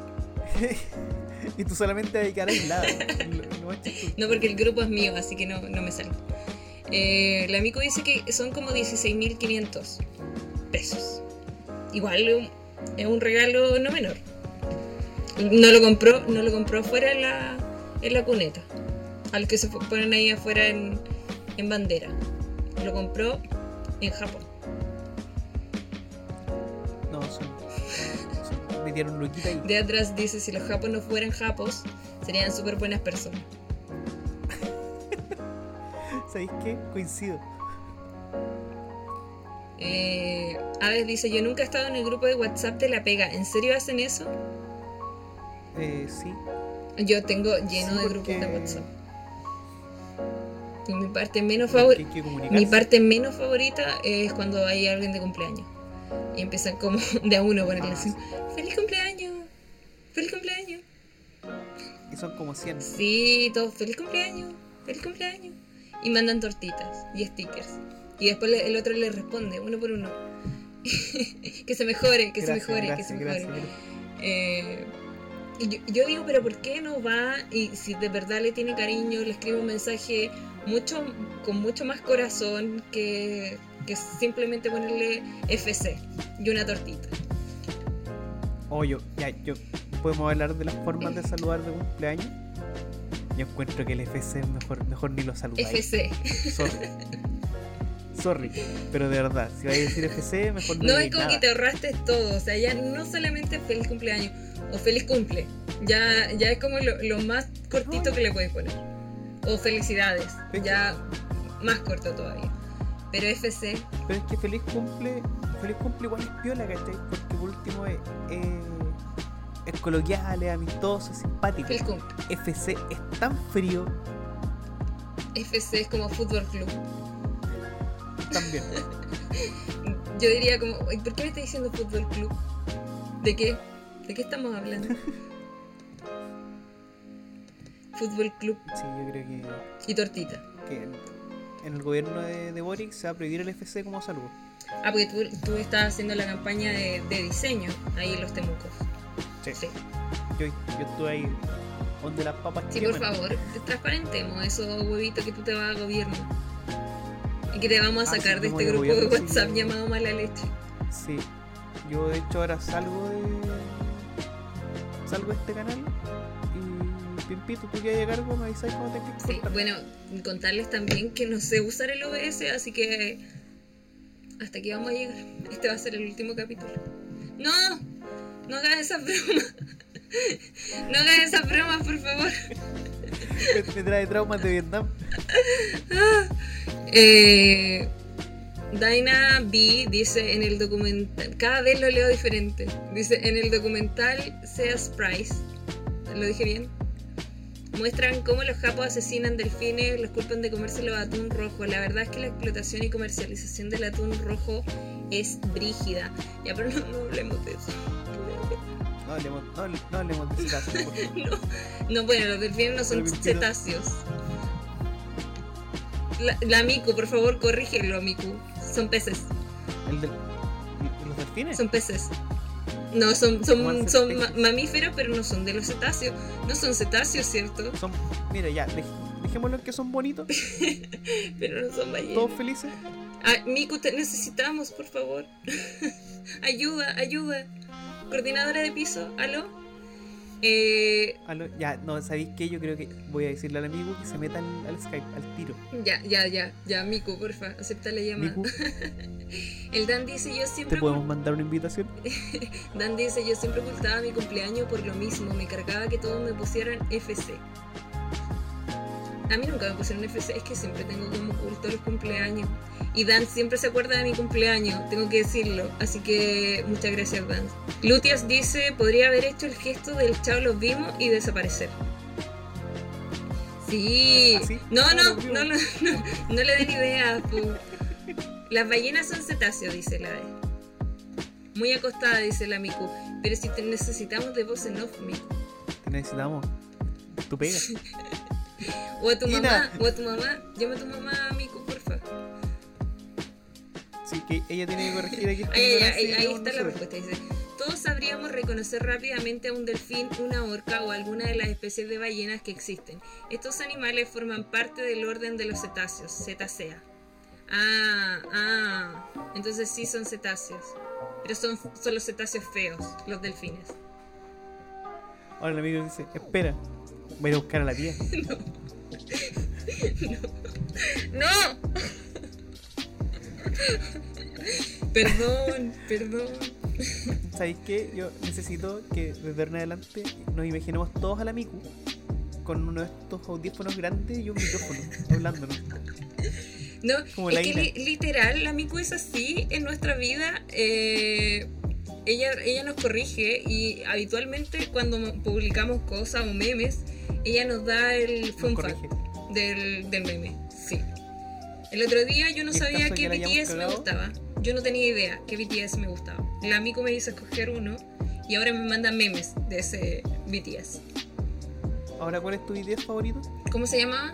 y tú solamente vas a quedar aislado. Lo- lo más chistoso. No, porque el grupo es mío, así que no, no me sale. Eh, la amigo dice que son como 16.500 pesos. Igual es un- regalo no menor. No lo compró, no lo compró afuera en la, en la cuneta. Al que se ponen ahí afuera en, en bandera. Lo compró en Japón. No, son, son- metieron loquita ahí. De atrás dice, si los japos no fueran japos, serían súper buenas personas. ¿Sabéis qué? Coincido. Eh, Aves dice, yo nunca he estado en el grupo de WhatsApp de la pega. ¿En serio hacen eso? Eh, sí. Yo tengo lleno Sí, de grupos de WhatsApp. Y mi parte menos favorita, mi parte menos favorita es cuando hay alguien de cumpleaños. Y empiezan como de a uno ponerle Ah, así, sí. ¡Feliz cumpleaños! ¡Feliz cumpleaños! Y son como 100. Sí, todos, ¡Feliz cumpleaños! ¡Feliz cumpleaños! Y mandan tortitas y stickers. Y después el otro le responde, uno por uno. que se mejore, que Gracias, se mejore, gracias, que se mejore. gracias. Eh, y yo, yo digo, pero ¿por qué no va? Y si de verdad le tiene cariño, le escribe un mensaje mucho con mucho más corazón que, que simplemente ponerle FC y una tortita. Oh, yo, ya, yo. ¿Podemos hablar de las formas de saludar de cumpleaños? Yo encuentro que el FC es mejor, mejor ni lo saludáis. FC. Sorry. Sorry. Pero de verdad, si vais a decir FC, mejor no, No es como nada. que te ahorraste todo, o sea, ya no solamente feliz cumpleaños o feliz cumple, ya, ya es como lo, lo más cortito que le puedes poner. O felicidades, ya más corto todavía. Pero FC, Pero es que feliz cumple, feliz cumple igual es piola, ¿cachai? Porque por último es, es, es coloquial, es amistoso, es simpático. cumple. FC es tan frío FC es como fútbol club. también. Yo diría como, "Ay, ¿por qué me está diciendo fútbol club? ¿De qué? ¿De qué estamos hablando? fútbol club Sí, yo creo que, y tortita. que en, el gobierno de, de Boric se va a prohibir el FC como saludo. Ah, porque tú, tú estabas haciendo la campaña de, de diseño ahí en los temucos. Sí. Sí. Yo, yo estuve ahí donde las papas Sí, por queman. favor, transparentemos esos huevitos que tú te vas a gobierno. Y que te vamos a Ah, sacar sí, de este grupo de sí. WhatsApp llamado Mala Leche. Sí. Yo de hecho ahora salgo de. Salgo de este canal. Y Pimpito, tú que a cargo, me avisáis cómo que Sí, bueno, contarles también que no sé usar el OBS, así que hasta aquí vamos a llegar. Este va a ser el último capítulo. ¡No! No hagas esas bromas. No hagas esas bromas, por favor. me, trae traumas de Vietnam. Eh, Daina B dice en el documental, cada vez lo leo diferente. Dice en el documental Seas Price, ¿lo dije bien? Muestran cómo los japos asesinan delfines, los culpan de comérselo atún rojo. La verdad es que la explotación y comercialización del atún rojo es brígida. Ya, pero no, no hablemos de eso. No hablemos, no, no hablemos de favor. No, no, bueno, los delfines no son cetáceos. La, la Miku, por favor, corrígelo, Miku. Son peces, El del, ¿y ¿Los delfines? son peces. No, son, ¿Cómo van a son, son ma- mamíferos, pero no son de los cetáceos. No son cetáceos, ¿cierto? Son, mira, ya, dej- dejémoslo que son bonitos, Pero no son ballenas. todos felices. Ah, Miku, te necesitamos, por favor. ayuda, ayuda. Coordinadora de piso, ¿aló? Eh, Aló, ya, no, ¿sabéis qué? Yo creo que voy a decirle al amigo que se meta al, al Skype, al tiro. ya, ya, ya, ya, Miku, porfa, acepta la llamada. El Dan dice, yo ¿te siempre... podemos mandar una invitación? Dan dice, yo siempre ocultaba mi cumpleaños por lo mismo, me cargaba que todos me pusieran FC. A mí nunca me pusieron FC, es que siempre tengo como oculto los cumpleaños. Y Dan siempre se acuerda de mi cumpleaños, tengo que decirlo. Así que muchas gracias, Dan. Lutias dice, podría haber hecho el gesto del chao los vimos y desaparecer. Sí. ¿Así? No, ¿Cómo no, no, no, no, no le den ideas. po. Las ballenas son cetáceos, dice la D. Muy acostada, dice la Miku. Pero si te necesitamos de voz en off, Miku. Te necesitamos. Tu pega. O a tu Ina. mamá, o a tu mamá. Llama a tu mamá, Miku, porfa. Sí, que ella tiene que corregir aquí. Ahí, ahí, ahí, está la respuesta. Dice, todos sabríamos reconocer rápidamente a un delfín, una orca o alguna de las especies de ballenas que existen. Estos animales forman parte del orden de los cetáceos, cetacea. Ah, ah, entonces sí son cetáceos. Pero son, son los cetáceos feos, los delfines. Ahora el amigo dice, espera, voy a ir a buscar a la tía. ¡No! perdón, perdón. ¿Sabéis qué? Yo necesito que desde ahora en adelante nos imaginemos todos a la Miku con uno de estos audífonos grandes y un micrófono hablándonos. No, Como es la que li- literal, la Miku es así en nuestra vida. eh, ella, ella nos corrige y habitualmente cuando mo- publicamos cosas o memes, ella nos da el fun fact del, del meme. Sí. El otro día yo no ¿Y en sabía que BTS me gustaba. Yo no tenía idea que BTS me gustaba. La Miku me hizo escoger uno y ahora me manda memes de ese BTS. Ahora, ¿cuál es tu video favorito? ¿Cómo se llamaba?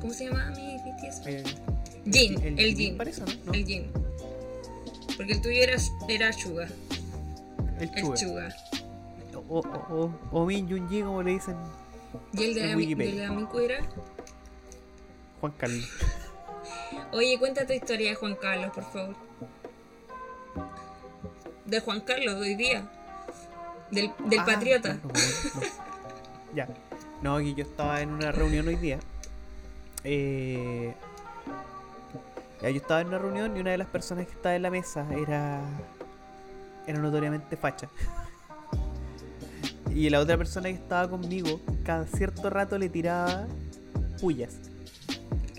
¿Cómo se llamaba mi BTS? Eh, Jin, el, Jin Jin. parece, ¿no? No, El Jin. Porque el tuyo era, era Suga. El El Chuga. O, o, o, o Min Jun Ji, como le dicen Y el de, la, de la Miku era. Juan Carlos. Oye, cuenta tu historia de Juan Carlos, por favor. De Juan Carlos hoy día. Del, del Ah, patriota. no, no, no. Ya. No, aquí yo estaba en una reunión hoy día. Eh, yo estaba en una reunión y una de las personas que estaba en la mesa era. Era notoriamente facha. Y la otra persona que estaba conmigo, cada cierto rato le tiraba pullas.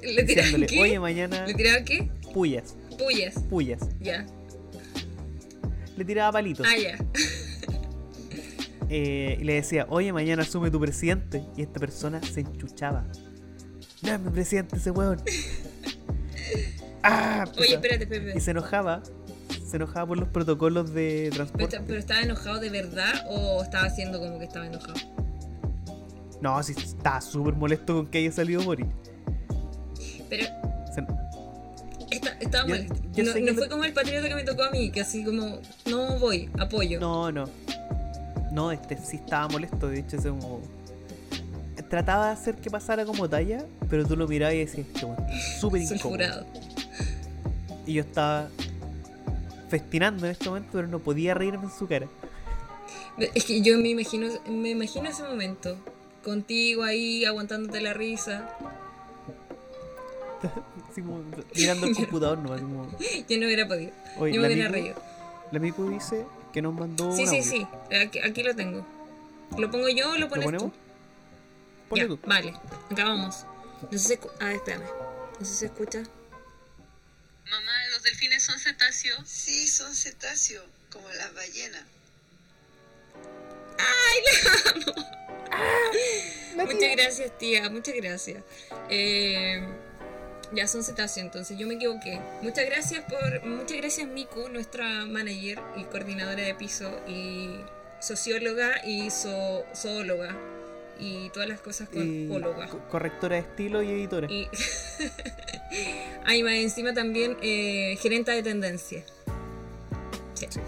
¿Le Diciéndole, qué? oye, mañana ¿Le tiraban qué? pullas, Pullas. pullas. Ya. Le tiraba palitos. Ah, ya. Eh, y le decía, oye, mañana asume tu presidente. Y esta persona se enchuchaba. Mi presidente ese weón. ah, Oye, espérate, espérate. Y se enojaba. Se enojaba por los protocolos de ¿Pero, transporte. pero estaba enojado de verdad o estaba haciendo como que estaba enojado? No, sí, estaba súper molesto con que haya salido Mori. Pero Se- esta- estaba Yo- molesto. yo no sé no que fue como el patriota que me tocó a mí, que así como, no voy, apoyo. No, no. No, este sí estaba molesto. De hecho, ese como. Trataba de hacer que pasara como talla, pero tú lo mirabas y decías, este súper incómodo. Y yo estaba festinando en este momento, pero no podía reírme en su cara. Es que yo me imagino, me imagino ese momento. Contigo ahí, aguantándote la risa. Así como mirando el computador, no, así como. Yo no hubiera podido. Oye, yo me hubiera reído. La Miku dice que nos mandó Sí, sí, audio. sí. Aquí, aquí lo tengo. ¿Lo pongo yo o lo ¿Lo pones ponemos? tú? Ponle Ya, tú. vale, acabamos. No sé si Ah, espérame. No sé si se escucha. Mamá, ¿los delfines son cetáceos? Sí, son cetáceos, como las ballenas. Muchas gracias, tía. Muchas gracias. Eh, ya son cetáceos, entonces yo me equivoqué. Muchas gracias por. Muchas gracias, Miku, nuestra manager y coordinadora de piso y socióloga y zo- zoóloga y todas las cosas con Y óloga. correctora de estilo y editora. Y. Ay, más encima también eh, gerenta de tendencia. Sí. Sí.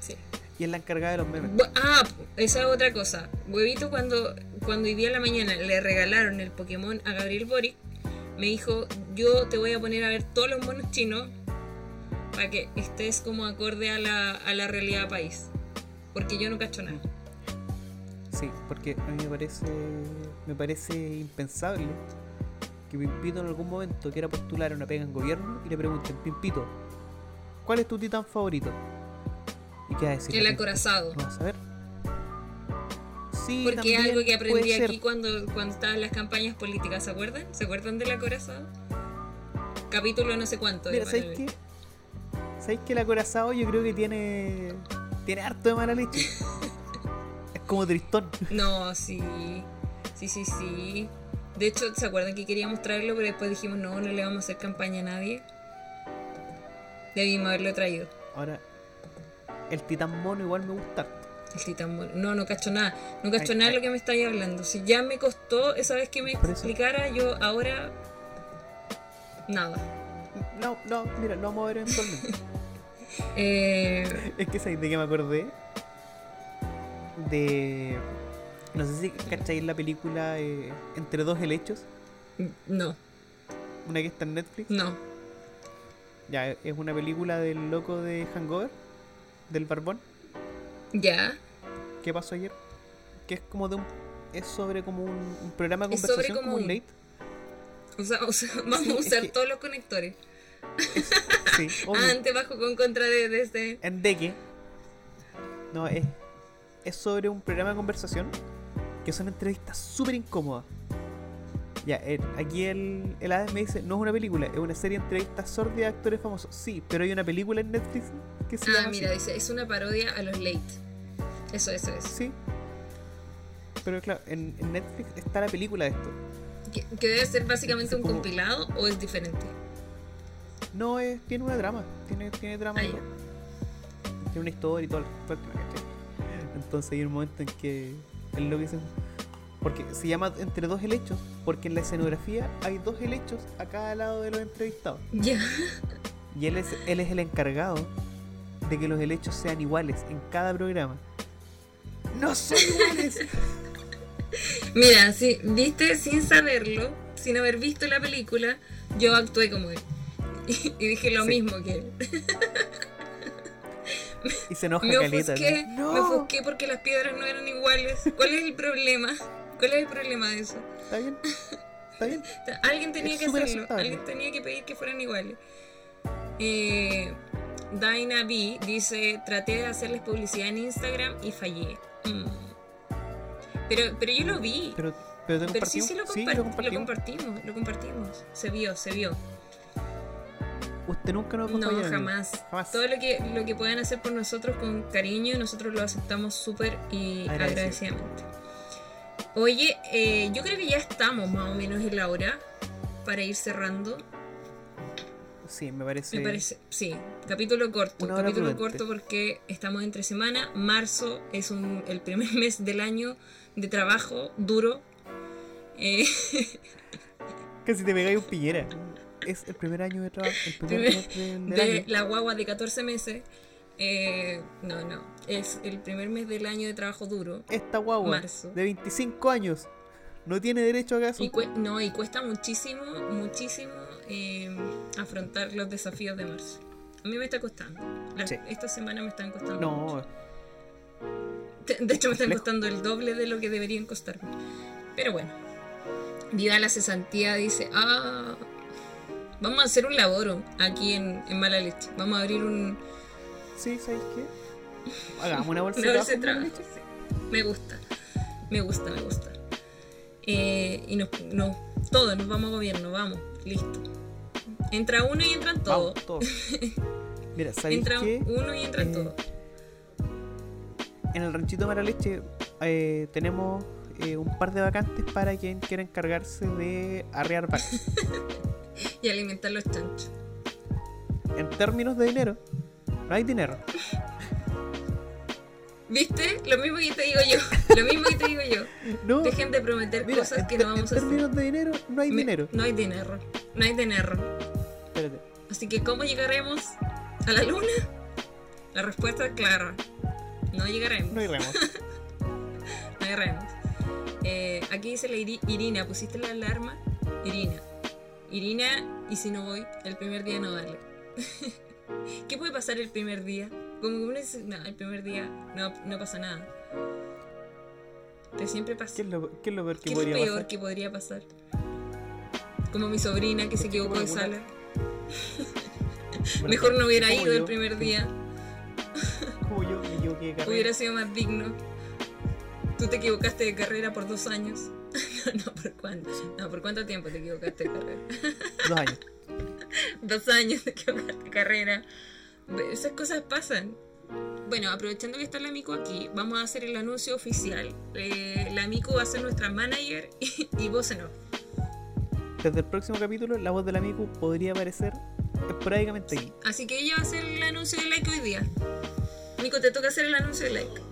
Sí. Y es la encargada de los memes. Ah, esa es otra cosa. Huevito cuando, cuando hoy día en la mañana le regalaron el Pokémon a Gabriel Boric, me dijo, yo te voy a poner a ver todos los monos chinos para que estés como acorde a la, a la realidad país. Porque yo no cacho nada. Sí, porque a mí me parece, me parece impensable que Pimpito en algún momento quiera postular a una pega en gobierno y le pregunten, Pimpito, ¿cuál es tu titán favorito? ¿Y qué va a decir? El acorazado. ¿No vas a ver? Sí, Porque es algo que aprendí aquí cuando, cuando estaba en las campañas políticas, ¿se acuerdan? ¿Se acuerdan del acorazado? Capítulo no sé cuánto. Mira, ¿sabéis qué? ¿Sabéis que el acorazado yo creo que tiene tiene harto de mala leche? es como tristón. No, sí. Sí, sí, sí. De hecho, ¿se acuerdan que queríamos traerlo, pero después dijimos, no, no le vamos a hacer campaña a nadie? Debimos haberlo traído. Ahora, el titán mono igual me gusta. El titán mono. No, no cacho nada. No cacho Ay, nada de ay. lo que me estáis hablando. Si ya me costó esa vez que me explicara, yo ahora. Nada. No, no, mira, lo vamos a ver eventualmente. Eh, es que ¿sabéis de qué me acordé? De. No sé si cacháis la película eh, Entre dos helechos, no, una que está en Netflix. no. Ya, es una película del loco de Hangover, del Barbón. Ya. ¿Qué pasó ayer? Que es como de un. Es sobre como un, un programa de Es sobre conversación, como como un late. O sea, o sea, vamos Sí, a es usar que- todos los conectores. Sí, obvio. Antes, bajo, con, contra de, de este. en Deque. No, es, es sobre un programa de conversación que son entrevistas súper incómodas. Ya, el- aquí el, el Hades me dice, no es una película, es una serie de entrevistas sordas de actores famosos. Sí, pero hay una película en Netflix que se Ah, llama mira, así. dice, es una parodia a los late. Eso, eso, eso. Sí. Pero claro, en, en Netflix está la película de esto. Que, que debe ser básicamente un como- compilado o es diferente. No, es, tiene una drama, tiene, tiene drama. Tiene una historia y todo. Entonces hay un momento en que el loco dice. Porque se llama entre dos helechos, porque en la escenografía hay dos helechos a cada lado de los entrevistados. Ya. Y él es, él es el encargado de que los helechos sean iguales en cada programa. ¡No son iguales! Mira, sí, viste, sin saberlo, sin haber visto la película, yo actué como él. Y, y dije lo Sí. mismo que él. Y se enoja Me caleta. ofusqué, ¿no? me ofusqué porque las piedras no eran iguales. ¿Cuál es el problema? ¿Cuál es el problema de eso? ¿Está bien? ¿Está bien? Alguien tenía Es que hacerlo, aceptable. alguien tenía que pedir que fueran iguales. Eh, Daina B dice, traté de hacerles publicidad en Instagram y fallé. Mm. Pero, pero yo lo vi. Pero, pero sí, sí, lo, Sí, lo lo compartimos. compartimos, lo compartimos. Se vio, se vio. Usted nunca nos va a No, jamás. Jamás. Todo lo que, lo que puedan hacer por nosotros con cariño, nosotros lo aceptamos súper y Agradecido. agradecidamente. Oye, eh, yo creo que ya estamos más o menos en la hora para ir cerrando. Sí, me parece. Me parece, sí, capítulo corto, capítulo prudente. corto porque estamos entre semana. Marzo es un- el primer mes del año de trabajo duro. Eh, Casi te pegáis un piñera. Es el primer año de trabajo, el primer Primer- mes del, del de año. la guagua de 14 meses. Eh, no, no, es el primer mes del año de trabajo duro. Esta guagua Marzo. de 25 años no tiene derecho a. Y cue- no, y cuesta muchísimo, muchísimo eh, afrontar los desafíos de marzo. A mí me está costando. Las- Sí. Esta semana me están costando. No, mucho. De hecho, me están costando el doble de lo que deberían costarme. Pero bueno. Vida la cesantía dice, ah, vamos a hacer un laboro aquí en, en Mala Leche. Vamos a abrir un, sí, ¿sabéis qué? Hagamos una bolsa una de bolsa de trabajo. trabajo. sí. Me gusta, me gusta, me gusta. Eh, y nos, nos- todos nos vamos a gobierno, vamos, listo. Entra uno y entran todos. Vamos, todos. Mira, ¿sabéis Entra qué? uno y entran Eh, todos. En el ranchito Maraleche eh, tenemos un par de vacantes para quien quiera encargarse de arrear vacas. Y alimentar los chanchos. en términos de dinero, no hay dinero. ¿Viste? Lo mismo que te digo yo. Lo mismo que te digo yo. No, Dejen de prometer mira, cosas en, que no vamos en a hacer. términos de dinero, no hay Me- dinero. No hay dinero. No hay dinero. Espérate. Así que, ¿cómo llegaremos a la luna? La respuesta es clara. No llegaremos. No hay remos. No llegaremos. Eh, aquí dice la Iri- Irina. ¿Pusiste la alarma? Irina. Irina, y si no voy, el primer día no vale. ¿Qué puede pasar el primer día? Como que uno dice, no, el primer día no, no pasa nada. Pero siempre pasa. ¿Qué es lo, qué es lo peor que ¿Qué es lo podría peor pasar? que podría pasar? Como mi sobrina que se equivocó una- sala. Mejor no hubiera ido el yo, primer día. Como yo de carrera. Hubiera sido más digno. Tú te equivocaste de carrera por dos años. no, no, ¿por cuánto? No, ¿por cuánto tiempo te equivocaste de carrera? Dos años. dos años te equivocaste de carrera. Esas cosas pasan. Bueno, aprovechando que está la Miku aquí, vamos a hacer el anuncio oficial. Eh, la Miku va a ser nuestra manager y, y vos no. Desde el próximo capítulo, la voz de la Miku podría aparecer esporádicamente aquí. Así que ella va a hacer el anuncio de like hoy día. Miku, te toca hacer el anuncio de like.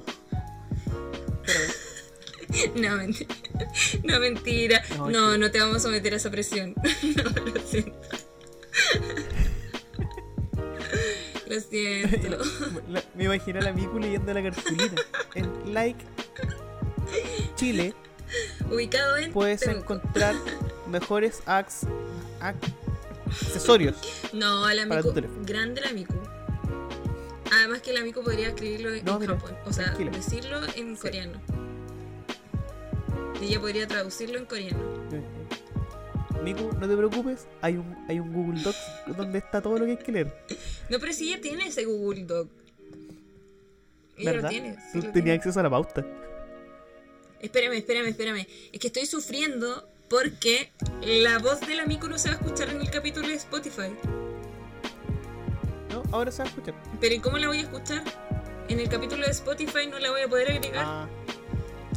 No, mentira. No, mentira. No, No, te vamos a someter a esa presión. No, lo siento. Lo siento. La- me imagino a la Miku leyendo la cartulina. En like Chile Ubicado en. puedes Temuco. encontrar mejores ax- ac- accesorios. No, a la Miku. Grande la Miku. Además que la Miku podría escribirlo en No, mira, Japón. O sea, tranquila. decirlo en Sí. coreano. Y ella podría traducirlo en coreano. Miku, no te preocupes, hay un, hay un Google Docs donde está todo lo que hay que leer. No, pero si ella tiene ese Google Doc. Ella ¿Verdad? lo tiene. sí Tú tenías acceso a la pauta. Espérame, espérame, espérame. Es que estoy sufriendo porque la voz de la Miku no se va a escuchar en el capítulo de Spotify. Ahora se va a escuchar. Pero ¿y cómo la voy a escuchar? En el capítulo de Spotify no la voy a poder agregar. Ah,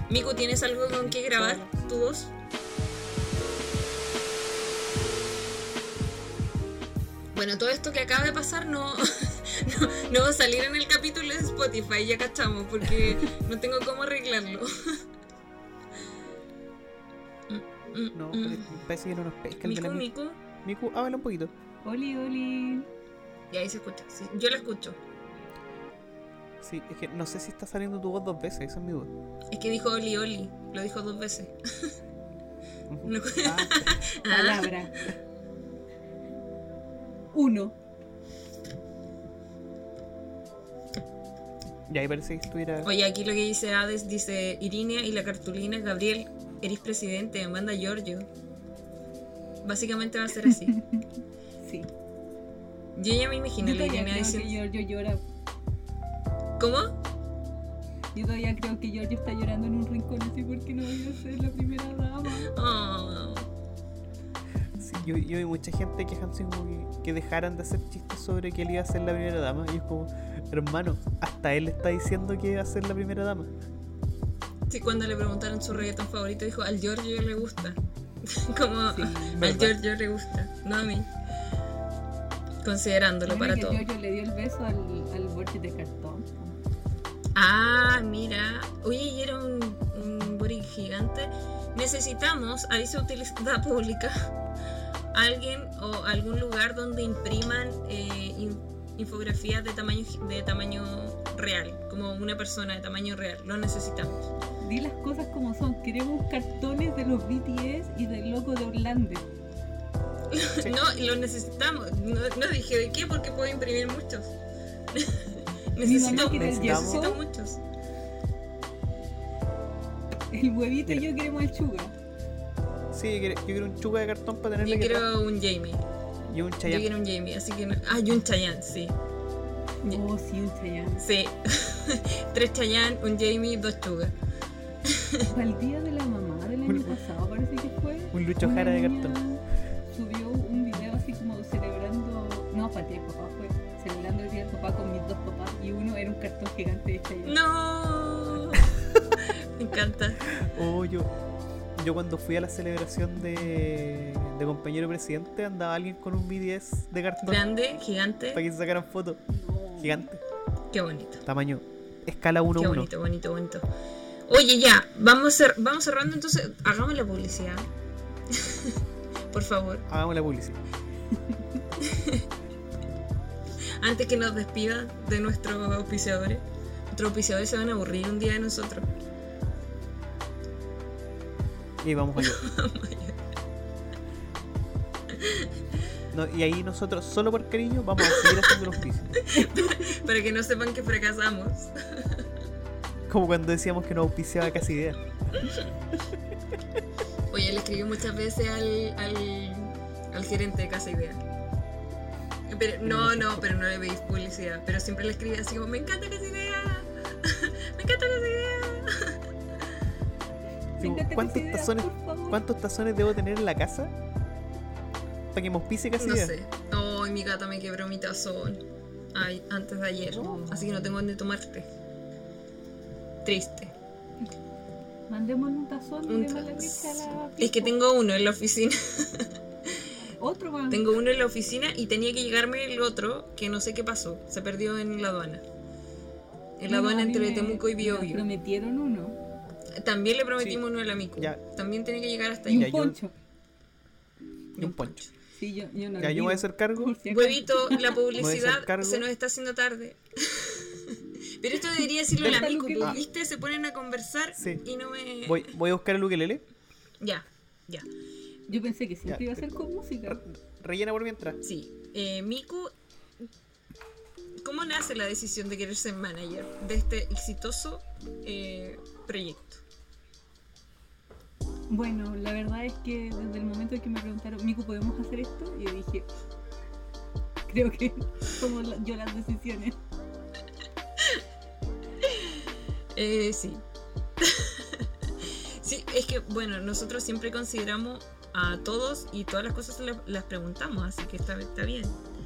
Miku, ¿tienes algo con que grabar tu voz? Bueno, todo esto que acaba de pasar no, no, no va a salir en el capítulo de Spotify, ya cachamos, porque no tengo cómo arreglarlo. Mm, mm, no, mm. parece que no nos pesca el de la Miku, Miku. Miku. Miku, háblale un poquito. Oli, oli. Y ahí se escucha. sí, yo la escucho. Sí, es que no sé si está saliendo tu voz dos veces, esa es mi duda. Es que dijo Oli Oli. Lo dijo dos veces. No- Ah, Ah, Palabra. Uno. y ahí parece que estuviera. Oye, aquí lo que dice Hades dice Irinea y la cartulina Gabriel, eres presidente, manda Giorgio. Básicamente va a ser así. Sí. Yo ya me imagino Yo la todavía Irinea creo que diciendo. Giorgio llora. ¿Cómo? Yo todavía creo que Giorgio está llorando en un rincón así porque no voy a ser la primera dama. Oh, Sí, yo, yo vi mucha gente quejándose como que, que dejaran de hacer chistes sobre que él iba a ser la primera dama. Y es como, hermano, hasta él está diciendo que iba a ser la primera dama. Sí, cuando le preguntaron su reggaetón favorito, dijo al Giorgio le gusta. Como Sí. al. Giorgio le gusta, no a mí. Considerándolo para todo. Giorgio le dio el beso al, al de cartón. Ah, mira. Oye, y era un, un gigante. Necesitamos, aviso de utilidad pública, alguien o algún lugar donde impriman eh, in- infografías de tamaño, de tamaño real, como una persona de tamaño real. Lo necesitamos. Di las cosas como son. Queremos cartones de los BTS y del loco de Orlando. No, lo necesitamos. No, no dije de qué, porque puedo imprimir muchos. Necesito, necesito muchos. el huevito y yo queremos el chuga. Sí, yo quiero, yo quiero un chuga de cartón para tenerle Yo quiero un Jamie. Y un Yo Chayanne. quiero un Jamie, así que no. Ah, y un Chayanne, sí. Oh, sí, un Chayanne. Sí. Tres Chayanne, un Jamie, dos Chuga. Para el día de la mamá del año pasado, parece que fue. Un Lucho Jara de niña cartón. Un gigante de Chayanne. No. Me encanta. Oh, yo, yo cuando fui a la celebración de, de compañero presidente andaba alguien con un BDS de cartón Grande, gigante. para que se sacaran fotos. No. Gigante. Qué bonito. Tamaño. Escala Qué 1-1. bonito, bonito, bonito. Oye, ya, vamos, cer- vamos cerrando entonces. Hagamos la publicidad. Por favor. Hagamos la publicidad. Antes que nos despidan de nuestros auspiciadores. Nuestros auspiciadores se van a aburrir un día de nosotros. Y vamos allá. No, y ahí nosotros, solo por cariño, vamos a seguir haciendo los pisos. Para que no sepan que fracasamos. Como cuando decíamos que no auspiciaba casi idea. Oye, le escribí muchas veces al, al, al gerente de Casa Idea. Pero, no, no, pero no le pedí publicidad. Pero siempre le escribí así como, me encanta Casa Idea. me encanta Idea. Digo, que ¿cuántos, esa idea, tazones, por favor. ¿Cuántos tazones debo tener en la casa? Para que me auspicie casi No idea. sé. Ay, mi gata me quebró mi tazón. Ay, antes de ayer. Así que no tengo dónde tomarte. Triste. Mandémosle un tazón Un de mala taz- leche a la. Es que tengo uno en la oficina. Otro. Tengo uno en la oficina y tenía que llegarme el otro que no sé qué pasó. Se perdió en la aduana. En la aduana entre me- Temuco y Biobío. prometieron uno. También le prometimos uno al amigo. Ya. También tiene que llegar hasta Y ahí. Ya, un poncho. Y un poncho. Sí, yo, yo no Ya, yo voy a hacer cargo. Huevito, la publicidad se nos está haciendo tarde. Pero esto debería decirlo que- porque, Ah. ¿viste? Se ponen a conversar Sí. y no me... Voy, voy a buscar el ukelele. Ya, ya. Yo pensé que siempre Ya. iba a ser con música. Re- Rellena por mientras. Sí. Eh, Miku, ¿cómo nace la decisión de querer ser manager de este exitoso eh, proyecto? Bueno, la verdad es que desde el momento en que me preguntaron, Miku, ¿podemos hacer esto? Y yo dije, creo que tomo la- yo las decisiones. Eh, sí. sí, es que, bueno, nosotros siempre consideramos a todos y todas las cosas las, las preguntamos, así que está, está bien.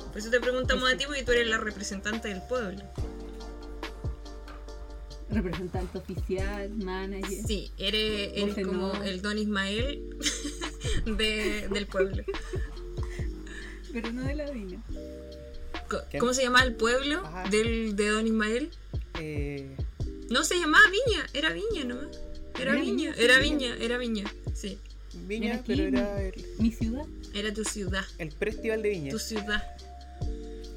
Por eso te preguntamos a ti porque tú eres la representante del pueblo. Representante oficial, manager. Sí, eres, eres como no. el Don Ismael de- del pueblo. Pero no de la Dina. ¿Cómo se llama el pueblo Ajá. del, de Don Ismael? Eh, No, se llamaba Viña, era Viña nomás. Era Era Viña, Viña, sí, era Viña. Viña, era Viña, sí. Viña, aquí, pero era el, Mi ciudad. Era tu ciudad. el festival de Viña. tu ciudad.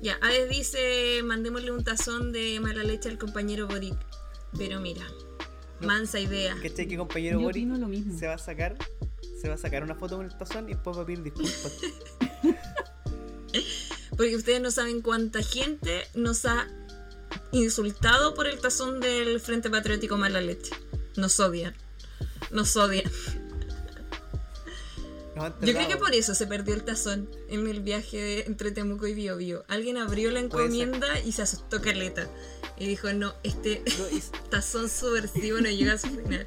Ya, Ades dice, mandémosle un tazón de mala leche al compañero Boric. Pero mira, No. mansa idea. ¿Cachai que compañero Yo opino lo mismo. se va a sacar? Se va a sacar una foto con el tazón y después va a pedir disculpas. Porque ustedes no saben cuánta gente nos ha insultado por el tazón del Frente Patriótico Mala Leche. Nos odian. Nos odian. Nos Yo creo que por eso se perdió el tazón en el viaje entre Temuco y Biobío. Alguien abrió la encomienda y se asustó Caleta. Y dijo, no, este No, tazón subversivo no llega a su final.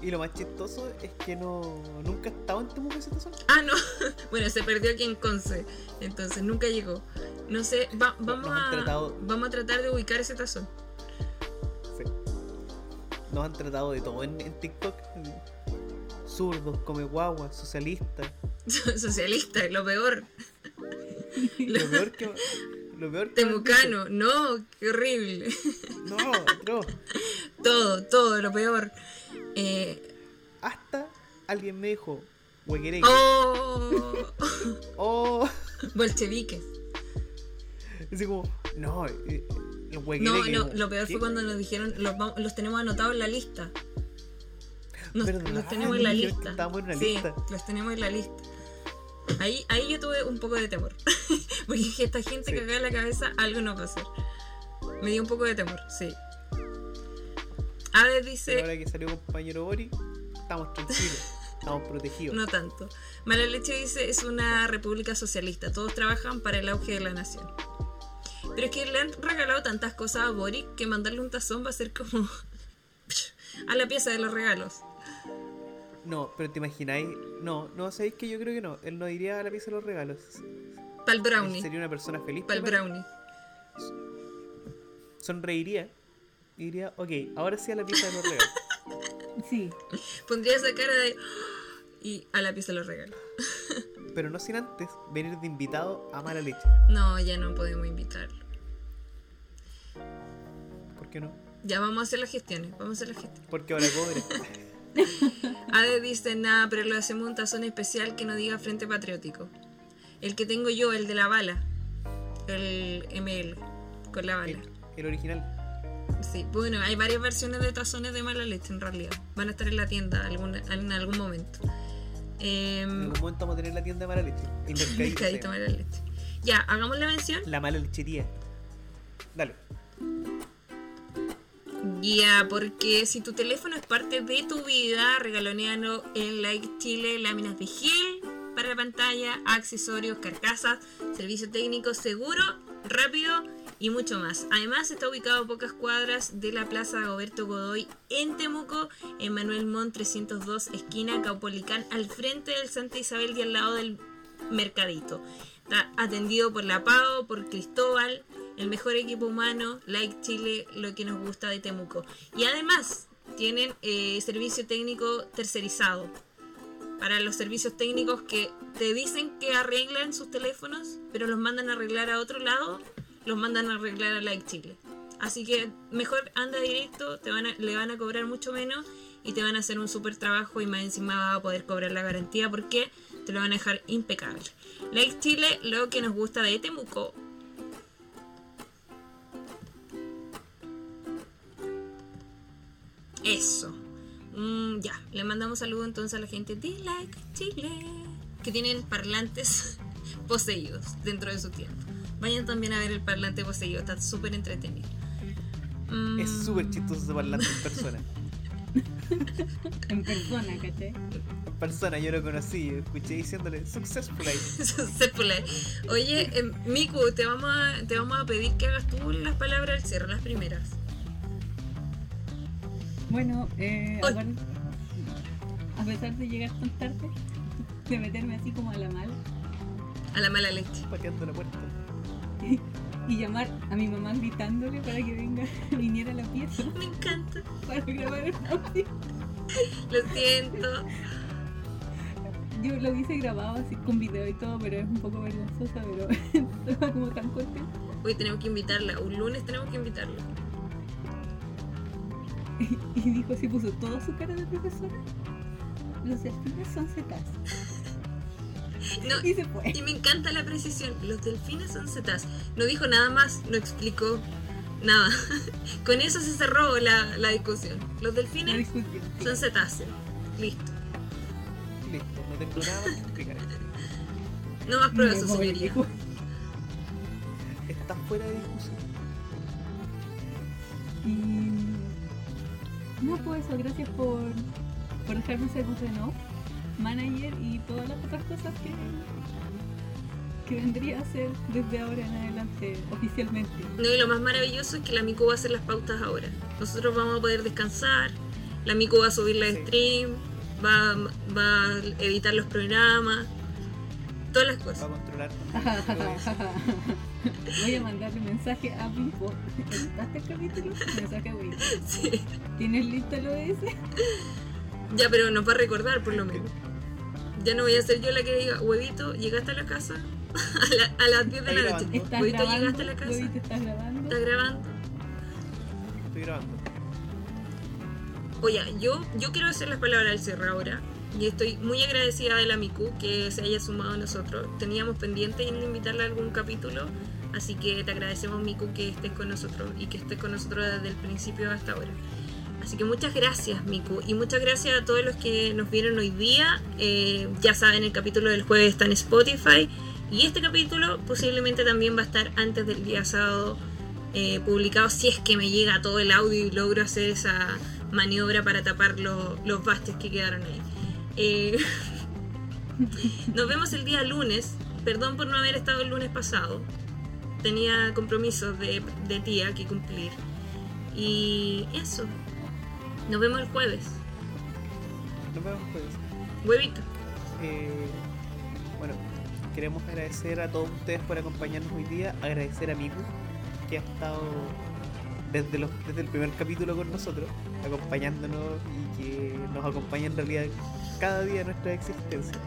y lo más chistoso es que no nunca ha estado en Temuco ese tazón. Ah, no. Bueno, se perdió aquí en Conce. Entonces nunca llegó. No sé, va- vamos, a, tratado- vamos a tratar de ubicar ese tazón. Sí. Nos han tratado de todo en, en TikTok. Zurdos, come guagua, socialistas. Socialista, lo peor. Lo peor que. Lo peor que. Temucano, no, qué horrible. No, no. Todo, todo, lo peor. Eh, Hasta alguien me dijo, huequereque. oh, Oh. bolcheviques. Así como, no, eh, los No, no, lo peor fue cuando nos dijeron, los tenemos anotados en la lista. Nos- los tenemos en la lista. que estábamos en una sí, lista. los tenemos en la lista. Ahí, ahí yo tuve un poco de temor. Porque dije, esta gente Sí. que caga la cabeza, algo no va a hacer. Me dio un poco de temor, sí. Ades dice, ahora que salió compañero Bori, estamos tranquilos, estamos protegidos. no tanto. Mala Leche dice, es una república socialista. Todos trabajan para el auge de la nación. Pero es que le han regalado tantas cosas a Boric que mandarle un tazón va a ser como... A la pieza de los regalos. No, pero te imagináis. No, no, sabéis que yo creo que no. Él no iría a la pieza de los regalos. Pa'l Él brownie. sería una persona feliz. Pa'l brownie. Sonreiría. Y diría, ok, ahora sí a la pieza de los regalos. Sí. Pondría esa cara de. Y a la pieza de los regalos. pero no sin antes venir de invitado a mala leche. No, ya no podemos invitarlo. ¿Por qué no? Ya vamos a hacer las gestiones. Vamos a hacer las gestiones. Porque ahora cobre. Ade dice nada, pero lo hacemos un tazón especial que no diga Frente Patriótico. El que tengo yo, el de la bala. El ML. Con la bala. el, el original. Sí, bueno, hay varias versiones de tazones de mala leche en realidad. Van a estar en la tienda alguna- en algún momento. En Eh, algún momento vamos a tener la tienda de mala leche. El mercadito. mercadito mala leche. Ya, hagamos la mención. La mala lechería. Dale. Ya, porque si tu teléfono es parte de tu vida, regalonealo en Like Chile, láminas de gel para la pantalla, accesorios, carcasas, servicio técnico seguro, rápido y mucho más. Además está ubicado a pocas cuadras de la Plaza Roberto Godoy en Temuco, en Manuel Montt 302, esquina Caupolicán, al frente del Santa Isabel y al lado del Mercadito. Está atendido por la PAO, por Cristóbal, el mejor equipo humano, Like Chile, lo que nos gusta de Temuco. Y además tienen eh, servicio técnico tercerizado. Para los servicios técnicos que te dicen que arreglan sus teléfonos, pero los mandan a arreglar a otro lado, los mandan a arreglar a Like Chile. Así que mejor anda directo, te van a- le van a cobrar mucho menos y te van a hacer un súper trabajo y más encima vas a poder cobrar la garantía porque te lo van a dejar impecable. Like Chile, lo que nos gusta de Temuco. Eso. Mm, ya, le mandamos saludos entonces a la gente de Like Chile, que tienen parlantes poseídos dentro de su tienda. Vayan también a ver el parlante poseído, está súper entretenido. Mm, Es súper chistoso ese parlante en persona. En persona, ¿cachai? En persona yo lo conocí, escuché diciéndole successful. Successful. Oye, eh, Miku, te vamos, a, te vamos a pedir que hagas tú las palabras al cierre, las primeras. Bueno, eh, a pesar de llegar tan tarde, de meterme así como a la mala A la mala leche. Pateando la puerta. y llamar a mi mamá gritándole para que venga, viniera a la pieza Me encanta. para grabar un audio. Lo siento. Yo lo hice grabado así con video y todo, pero es un poco vergonzosa, pero estaba como tan contenta. Hoy tenemos que invitarla. Un lunes tenemos que invitarla. Y, y dijo así, puso toda su cara de profesora. Los delfines son cetas. No, Y se fue. y me encanta la precisión. Los delfines son cetas. No dijo nada más, no explicó nada. Con eso se cerró la, la discusión. Los delfines discusión. sí. son cetáceos. Listo. Listo, no tengo nada que explicar. No más pruebas, su señoría. dijo. Está fuera de discusión. Y no, pues eso, gracias por, por dejarme ser voz de no, manager y todas las otras cosas que, que vendría a hacer desde ahora en adelante oficialmente. No, y lo más maravilloso es que la Miku va a hacer las pautas ahora. Nosotros vamos a poder descansar, la Miku va a subir la Sí. stream, va, va a editar los programas, todas las Va a cosas. controlar. Voy a mandarle mensaje a Pipo. ¿Editaste el capítulo? Mensaje a. Sí. ¿Tienes listo el OS? Ya, pero nos va a recordar por lo menos. Ya no voy a ser yo la que diga, huevito, ¿llegaste a la casa? a, la- a las 10 de la noche. grabando. ¿Estás Huevito, grabando? ¿llegaste a la casa? Huevito, ¿estás grabando? ¿Estás grabando? Estoy grabando. Oye, yo, yo quiero hacer las palabras del cierre ahora. Y estoy muy agradecida de la Miku que se haya sumado a nosotros. Teníamos pendiente en invitarla a algún capítulo. Así que te agradecemos, Miku, que estés con nosotros y que estés con nosotros desde el principio hasta ahora. Así que muchas gracias, Miku. Y muchas gracias a todos los que nos vieron hoy día. Eh, ya saben, el capítulo del jueves está en Spotify. Y este capítulo posiblemente también va a estar antes del día sábado eh, publicado si es que me llega todo el audio y logro hacer esa maniobra para tapar lo- los bastes que quedaron ahí. Eh, nos vemos el día lunes. Perdón por no haber estado el lunes pasado. Tenía compromisos de, de tía que cumplir. Y eso. Nos vemos el jueves. Nos vemos pues. Huevito. Eh, bueno, queremos agradecer a todos ustedes por acompañarnos hoy día. Agradecer a Miku, que ha estado desde, los, desde el primer capítulo con nosotros, acompañándonos y que nos acompaña en realidad cada día de nuestra existencia.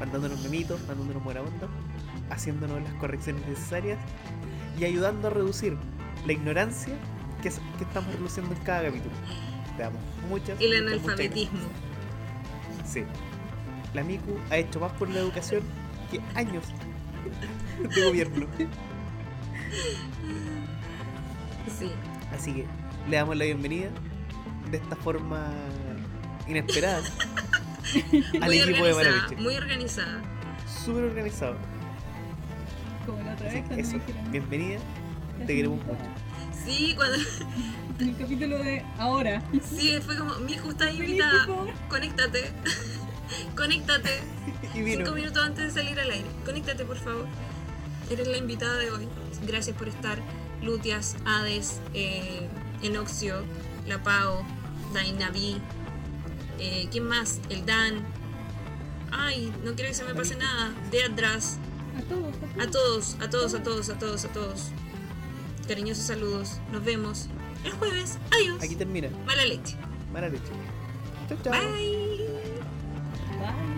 Mandándonos memitos, mandándonos buena onda, haciéndonos las correcciones necesarias y ayudando a reducir la ignorancia que, es- que estamos reduciendo en cada capítulo. Te damos muchas El muchas analfabetismo. Sí. La Miku ha hecho más por la educación que años de gobierno. Sí. Así que le damos la bienvenida de esta forma inesperada al Muy equipo de organizada. Maraviche. Muy organizada. Súper organizado. Como la otra vez cuando eso, dijeron. bienvenida. "Ya te queremos mucho". Sí, cuando. En el capítulo de ahora. Sí, fue como, mi hijo está Vení, invitada. Conéctate. Conéctate. Y vino. Cinco minutos antes de salir al aire. Conéctate, por favor. Eres la invitada de hoy. Gracias por estar. Lutias, Hades, eh, Enoxio, La Pao, Dainavi. Eh, ¿Quién más? El Dan. Ay, no quiero que se me pase nada. Deadras. A todos, a A todos, a todos, a todos, a todos, a todos. Cariñosos saludos. Nos vemos el jueves. Adiós. Aquí termina. Mala leche. Mala leche. Chau, chau. Bye. Bye.